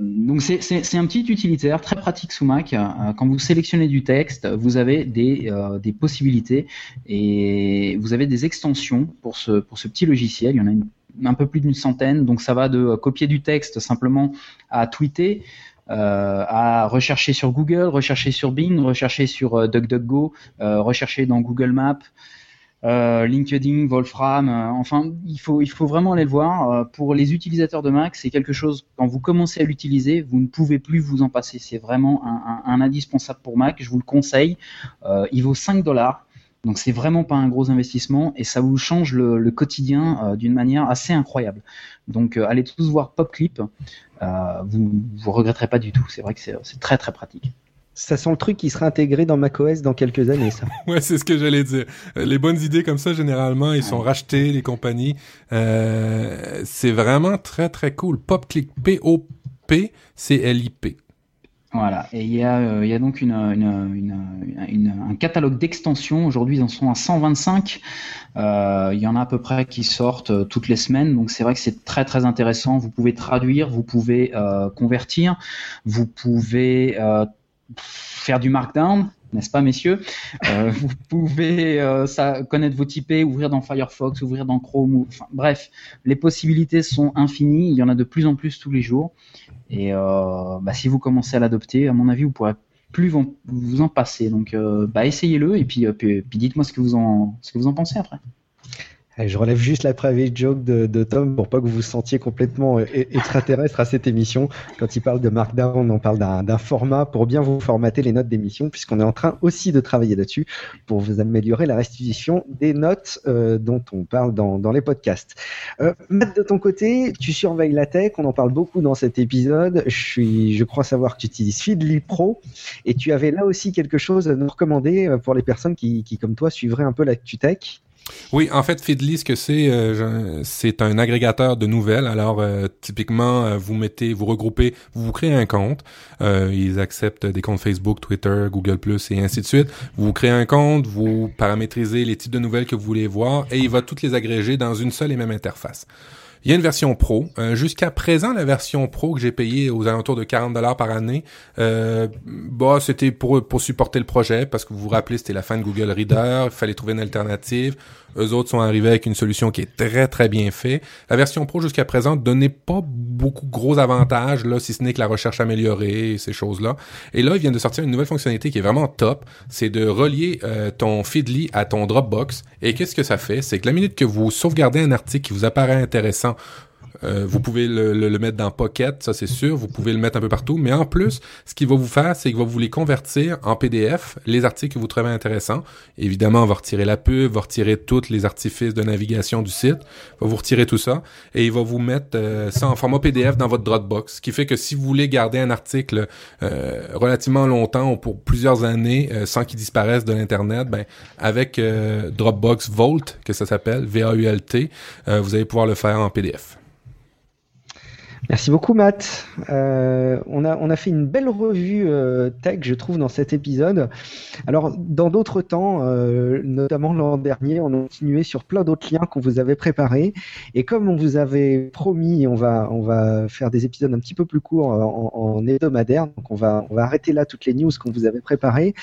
Donc c'est un petit utilitaire très pratique sous Mac. Euh, Quand vous sélectionnez du texte, vous avez des, euh, des possibilités et vous avez des extensions pour ce, petit logiciel. Il y en a un peu plus d'une centaine. Donc ça va de euh, copier du texte simplement à tweeter, à rechercher sur Google, rechercher sur Bing, rechercher sur DuckDuckGo, rechercher dans Google Maps. Euh, LinkedIn, Wolfram, euh, enfin, il faut, vraiment aller le voir. Euh, pour les utilisateurs de Mac, c'est quelque chose, quand vous commencez à l'utiliser, vous ne pouvez plus vous en passer. C'est vraiment un, indispensable pour Mac, je vous le conseille. Il vaut 5 dollars. Donc c'est vraiment pas un gros investissement et ça vous change le, quotidien d'une manière assez incroyable. Donc allez tous voir PopClip, vous vous regretterez pas du tout. C'est vrai que c'est très très pratique. Ça sent le truc qui sera intégré dans macOS dans quelques années, ça. Ouais, c'est ce que j'allais dire. Euh, Les bonnes idées comme ça, généralement, ils sont rachetés, les compagnies. Euh, c'est vraiment très, très cool. PopClip, P-O-P-C-L-I-P. Voilà, et il y a, euh, il y a donc une, une- une- une- un catalogue d'extensions. Aujourd'hui, ils en sont à 125. Euh, il y en a à peu près qui sortent euh, toutes les semaines. Donc c'est vrai que c'est très très intéressant. Vous pouvez traduire, vous pouvez euh, convertir, vous pouvez euh, faire du markdown. N'est-ce pas, messieurs? Euh, Vous pouvez euh, ça, connaître vos typés, ouvrir dans Firefox, ouvrir dans Chrome. ou- enfin, bref, les possibilités sont infinies. Il y en a de plus en plus tous les jours. Et euh, bah, si vous commencez à l'adopter, à mon avis, vous pourrez plus vous en, vous en passer. Donc, bah, essayez-le et puis, puis, puis dites-moi ce que vous en ce que vous en pensez après. Je relève juste la private joke de, Tom pour pas que vous vous sentiez complètement euh, extraterrestre à cette émission. Quand il parle de Markdown, on parle d'un format pour bien vous formater les notes d'émission, puisqu'on est en train aussi de travailler là-dessus pour vous améliorer la restitution des notes euh, dont on parle dans, les podcasts. Euh, Matt, de ton côté, tu surveilles la tech, on en parle beaucoup dans cet épisode. Je, suis, je crois savoir que tu utilises Feedly Pro et tu avais là aussi quelque chose à nous recommander euh, pour les personnes qui, qui comme toi, suivraient un peu l'actu tech. Oui, en fait, Feedly, ce que c'est, euh, c'est un agrégateur de nouvelles. Alors, euh, typiquement, euh, vous mettez, vous regroupez, vous vous créez un compte. Euh, ils acceptent des comptes Facebook, Twitter, Google+, et ainsi de suite. Vous créez un compte, vous paramétrisez les types de nouvelles que vous voulez voir, et il va toutes les agréger dans une seule et même interface. Il y a une version pro. Euh, Jusqu'à présent, la version pro que j'ai payée aux alentours de 40 dollars par année, euh, bah c'était pour pour supporter le projet parce que vous vous rappelez, c'était la fin de Google Reader, il fallait trouver une alternative. Eux autres sont arrivés avec une solution qui est très très bien faite. La version pro jusqu'à présent donnait pas beaucoup de gros avantages là, si ce n'est que la recherche améliorée et ces choses-là. Et là, ils viennent de sortir une nouvelle fonctionnalité qui est vraiment top, c'est de relier euh, ton Feedly à ton Dropbox. Et qu'est-ce que ça fait? C'est que la minute que vous sauvegardez un article qui vous apparaît intéressant intéressant Euh, vous pouvez le, le, le, mettre dans Pocket, ça c'est sûr. Vous pouvez le mettre un peu partout. Mais en plus, ce qu'il va vous faire, c'est qu'il va vous les convertir en PDF, les articles que vous trouvez intéressants. Évidemment, on va retirer la pub, va retirer tous les artifices de navigation du site, va vous retirer tout ça, et il va vous mettre euh, ça en format PDF dans votre Dropbox. Ce qui fait que si vous voulez garder un article euh, relativement longtemps ou pour plusieurs années sans qu'il disparaisse de l'Internet, ben, avec Dropbox Vault, que ça s'appelle, V-A-U-L-T, vous allez pouvoir le faire en PDF. Merci beaucoup Matt. Euh, on, a, on a fait une belle revue euh, tech, je trouve, dans cet épisode. Alors, dans d'autres temps, euh, notamment l'an dernier, on a continué sur plein d'autres liens qu'on vous avait préparés. Et comme on vous avait promis, on va, on va faire des épisodes un petit peu plus courts en, en hebdomadaire. Donc, on va, on va arrêter là toutes les news qu'on vous avait préparées.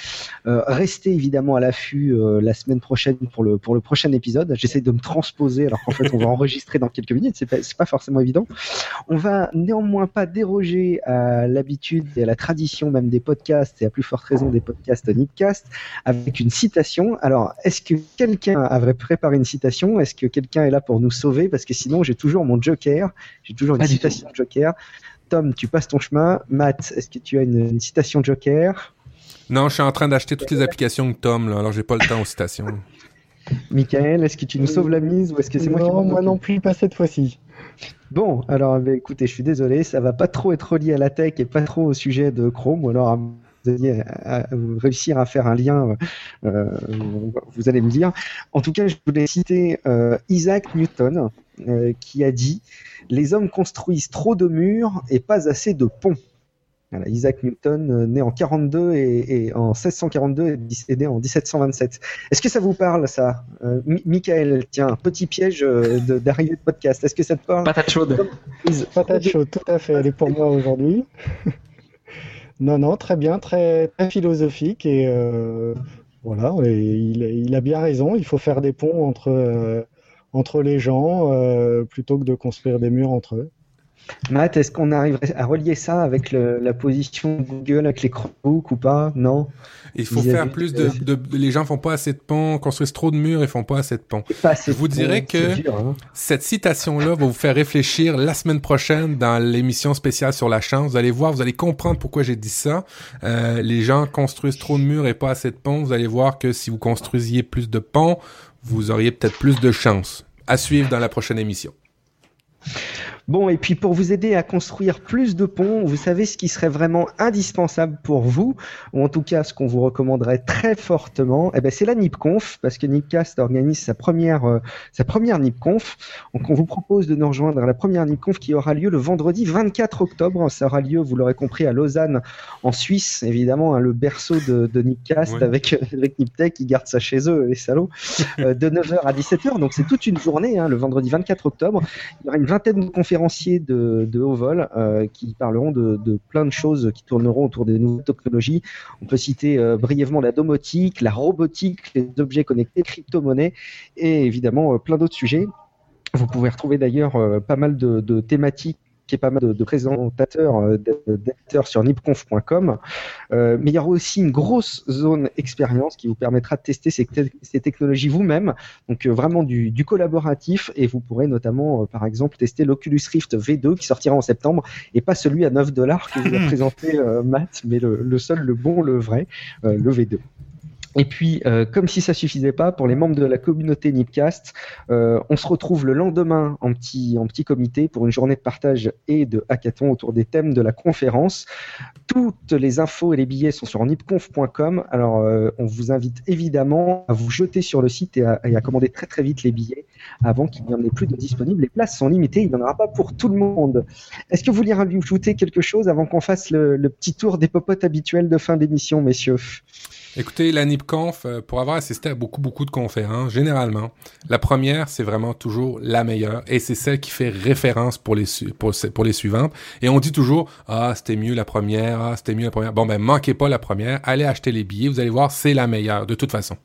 restez évidemment à l'affût la semaine prochaine pour le, pour le prochain épisode. J'essaie de me transposer alors qu'en fait, on va enregistrer dans quelques minutes. C'est pas, pas forcément évident. On va néanmoins pas déroger à l'habitude et à la tradition même des podcasts, et à plus forte raison des podcasts Nipcast, avec une citation. Alors, est-ce que quelqu'un avait préparé une citation? Est-ce que quelqu'un est là pour nous sauver? Parce que sinon, j'ai toujours mon joker, j'ai toujours une citation joker. Tom, tu passes ton chemin. Matt, est-ce que tu as une, citation joker? Non, je suis en train d'acheter toutes les applications de Tom, là, alors j'ai pas le temps aux citations. Michael, est-ce que tu nous sauves la mise ou est-ce que c'est moi qui Non, moi non plus, pas cette fois-ci. Bon, alors bah, écoutez, je suis désolé, ça va pas trop être relié à la tech et pas trop au sujet de Chrome, ou alors allez réussir à faire un lien, euh, vous allez me dire. En tout cas, je voulais citer euh, Isaac Newton euh, qui a dit Les hommes construisent trop de murs et pas assez de ponts. Isaac Newton, euh, né en 42 et, en 1642 et décédé en 1727. Est-ce que ça vous parle, ça? Euh, Michael, tiens, petit piège euh, d'arrivée de, podcast. Est-ce que ça te parle? Patate chaude. Patate chaude, tout à fait. Elle est pour moi aujourd'hui. non, non, très bien, très, très philosophique et voilà, il, a bien raison. Il faut faire des ponts entre, entre les gens plutôt que de construire des murs entre eux. Matt, est-ce qu'on arriverait à relier ça avec la position Google, avec les Chromebooks ou pas? Non? Il faut faire plus de, Les gens font pas assez de ponts, construisent trop de murs et font pas assez de ponts. Je vous dirais que hein. cette citation-là va vous faire réfléchir la semaine prochaine dans l'émission spéciale sur la chance. Vous allez voir, vous allez comprendre pourquoi j'ai dit ça. Euh, les gens construisent trop de murs et pas assez de ponts. Vous allez voir que si vous construisiez plus de ponts, vous auriez peut-être plus de chance. À suivre dans la prochaine émission. Bon, et puis pour vous aider à construire plus de ponts, vous savez ce qui serait vraiment indispensable pour vous, ou en tout cas ce qu'on vous recommanderait très fortement, eh ben c'est la NipConf, parce que Nipcast organise sa première, euh, sa première NipConf. Donc on vous propose de nous rejoindre à la première NipConf qui aura lieu le vendredi 24 octobre. Ça aura lieu, vous l'aurez compris, à Lausanne, en Suisse, évidemment, hein, le berceau de, de Nipcast avec, avec Niptech, qui garde ça chez eux, les salauds, euh, de 9h à 17h. Donc c'est toute une journée, hein, le vendredi 24 octobre. Il y aura une vingtaine de conférences de, haut vol euh, qui parleront de, plein de choses qui tourneront autour des nouvelles technologies. On peut citer euh, brièvement la domotique, la robotique, les objets connectés, crypto-monnaies et évidemment euh, plein d'autres sujets. Vous pouvez retrouver d'ailleurs pas mal de thématiques qui est pas mal de, présentateurs, euh, d'éditeurs sur nipconf.com. Euh, mais il y aura aussi une grosse zone expérience qui vous permettra de tester ces, technologies vous-même. Donc euh, vraiment du, collaboratif et vous pourrez notamment, par exemple, tester l'Oculus Rift V2 qui sortira en septembre et pas celui à 9 dollars que vous a présenté Matt, mais le, le, seul, le bon, le vrai, le V2. Et puis, euh, comme si ça suffisait pas, pour les membres de la communauté Nipcast, euh, on se retrouve le lendemain en petit, en petit comité pour une journée de partage et de hackathon autour des thèmes de la conférence. Toutes les infos et les billets sont sur nipconf.com. Alors, euh, on vous invite évidemment à vous jeter sur le site et à, commander très très vite les billets avant qu'il n'y en ait plus de disponibles. Les places sont limitées, il n'y en aura pas pour tout le monde. Est-ce que vous vouliez rajouter quelque chose avant qu'on fasse le, le petit tour des popotes habituels de fin d'émission, messieurs? Écoutez, la NIPConf, euh, pour avoir assisté à beaucoup, beaucoup de conférences, généralement, la première, c'est vraiment toujours la meilleure et c'est celle qui fait référence pour les, pour, suivantes. Et on dit toujours, ah, c'était mieux la première, ah, c'était mieux la première. Bon, ben, manquez pas la première, allez acheter les billets, vous allez voir, c'est la meilleure, de toute façon.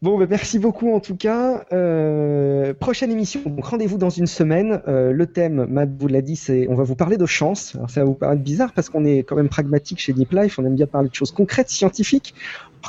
Bon, ben, merci beaucoup en tout cas. Euh, prochaine émission, donc rendez-vous dans une semaine. Euh, le thème, Matt vous l'a dit, c'est on va vous parler de chance. Alors ça va vous paraître bizarre parce qu'on est quand même pragmatique chez Deep Life, on aime bien parler de choses concrètes, scientifiques.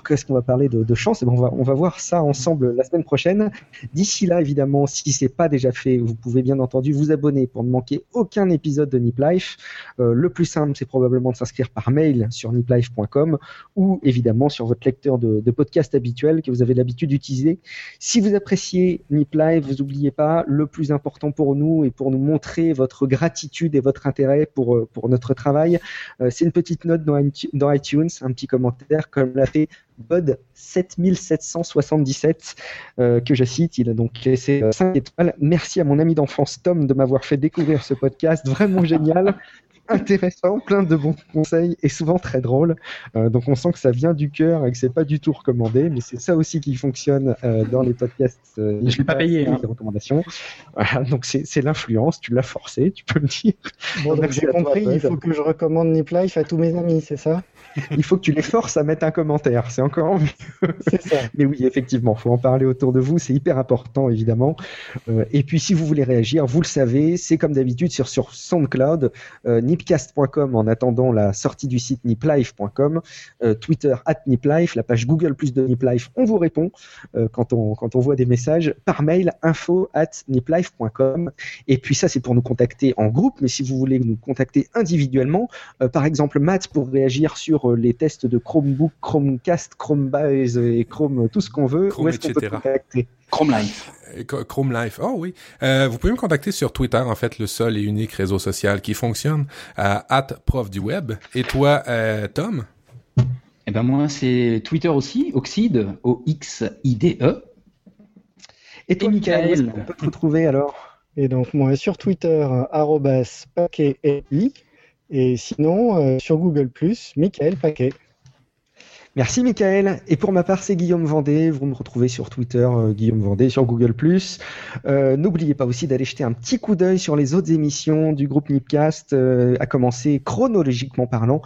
Qu'est-ce qu'on va parler de, chance eh ben, on, va, on va voir ça ensemble la semaine prochaine. D'ici là, évidemment, si c'est pas déjà fait, vous pouvez bien entendu vous abonner pour ne manquer aucun épisode de Nip Life. Euh, le plus simple, c'est probablement de s'inscrire par mail sur niplife.com ou évidemment sur votre lecteur de, podcast habituel que vous avez l'habitude d'utiliser. Si vous appréciez Nip Life, vous n'oubliez pas, le plus important pour nous et pour nous montrer votre gratitude et votre intérêt pour, euh, notre travail, euh, c'est une petite note dans, dans iTunes, un petit commentaire comme l'a fait Bud 7777 euh, que je cite. Il a donc laissé 5 étoiles. Merci à mon ami d'enfance Tom de m'avoir fait découvrir ce podcast. Vraiment génial. Intéressant, plein de bons conseils et souvent très drôle. Euh, donc on sent que ça vient du cœur et que c'est pas du tout recommandé, mais c'est ça aussi qui fonctionne euh, dans les podcasts. Euh, je l'ai pas payé. Hein. recommandations. Voilà, donc c'est l'influence, tu l'as forcé, tu peux le dire. Bon, donc j'ai compris, il faut que je recommande Nip Life à tous mes amis, c'est ça? Il faut que tu les forces à mettre un commentaire, c'est encore mieux. Ça. Mais oui, effectivement, faut en parler autour de vous, c'est hyper important évidemment. Euh, et puis si vous voulez réagir, vous le savez, c'est comme d'habitude sur, sur SoundCloud, euh, nipcast.com en attendant la sortie du site niplife.com, euh, Twitter at niplife, la page Google plus de niplife, on vous répond euh, quand, on, quand on voit des messages par mail info at niplife.com. Et puis ça, c'est pour nous contacter en groupe, mais si vous voulez nous contacter individuellement, euh, par exemple Matt pour réagir sur euh, les tests de Chromebook, Chromecast, Chromebase et Chrome, tout ce qu'on veut, Chrome, où est-ce qu'on peut etc. contacter? Chrome Life. Euh, Ch- Chrome Life. Oh oui. Euh, vous pouvez me contacter sur Twitter, en fait, le seul et unique réseau social qui fonctionne, à prof du web. Et toi, euh, Tom? Et ben moi, c'est Twitter aussi, Oxide, O-X-I-D-E. Et toi, Michael, qu'on peut te retrouver alors? Et donc moi sur Twitter, arrobas paquet et sinon euh, sur Google+, Michael Paquet. Merci Michael. Et pour ma part, c'est Guillaume Vendée. Vous me retrouvez sur Twitter, euh, Guillaume Vendée, sur Google+. Euh, N'oubliez pas aussi d'aller jeter un petit coup d'œil sur les autres émissions du groupe Nipcast, euh, à commencer chronologiquement parlant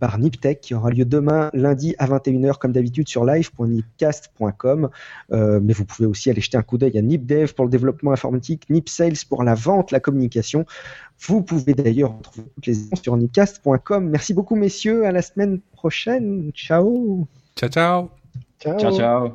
par Niptech, qui aura lieu demain, lundi à 21h, comme d'habitude, sur live.nipcast.com. Mais vous pouvez aussi aller jeter un coup d'œil à NipDev pour le développement informatique, NipSales pour la vente, la communication. Vous pouvez d'ailleurs retrouver toutes les infos sur nipcast.com. Merci beaucoup, messieurs. À la semaine prochaine. Ciao. Ciao, ciao! Ciao. Ciao, ciao.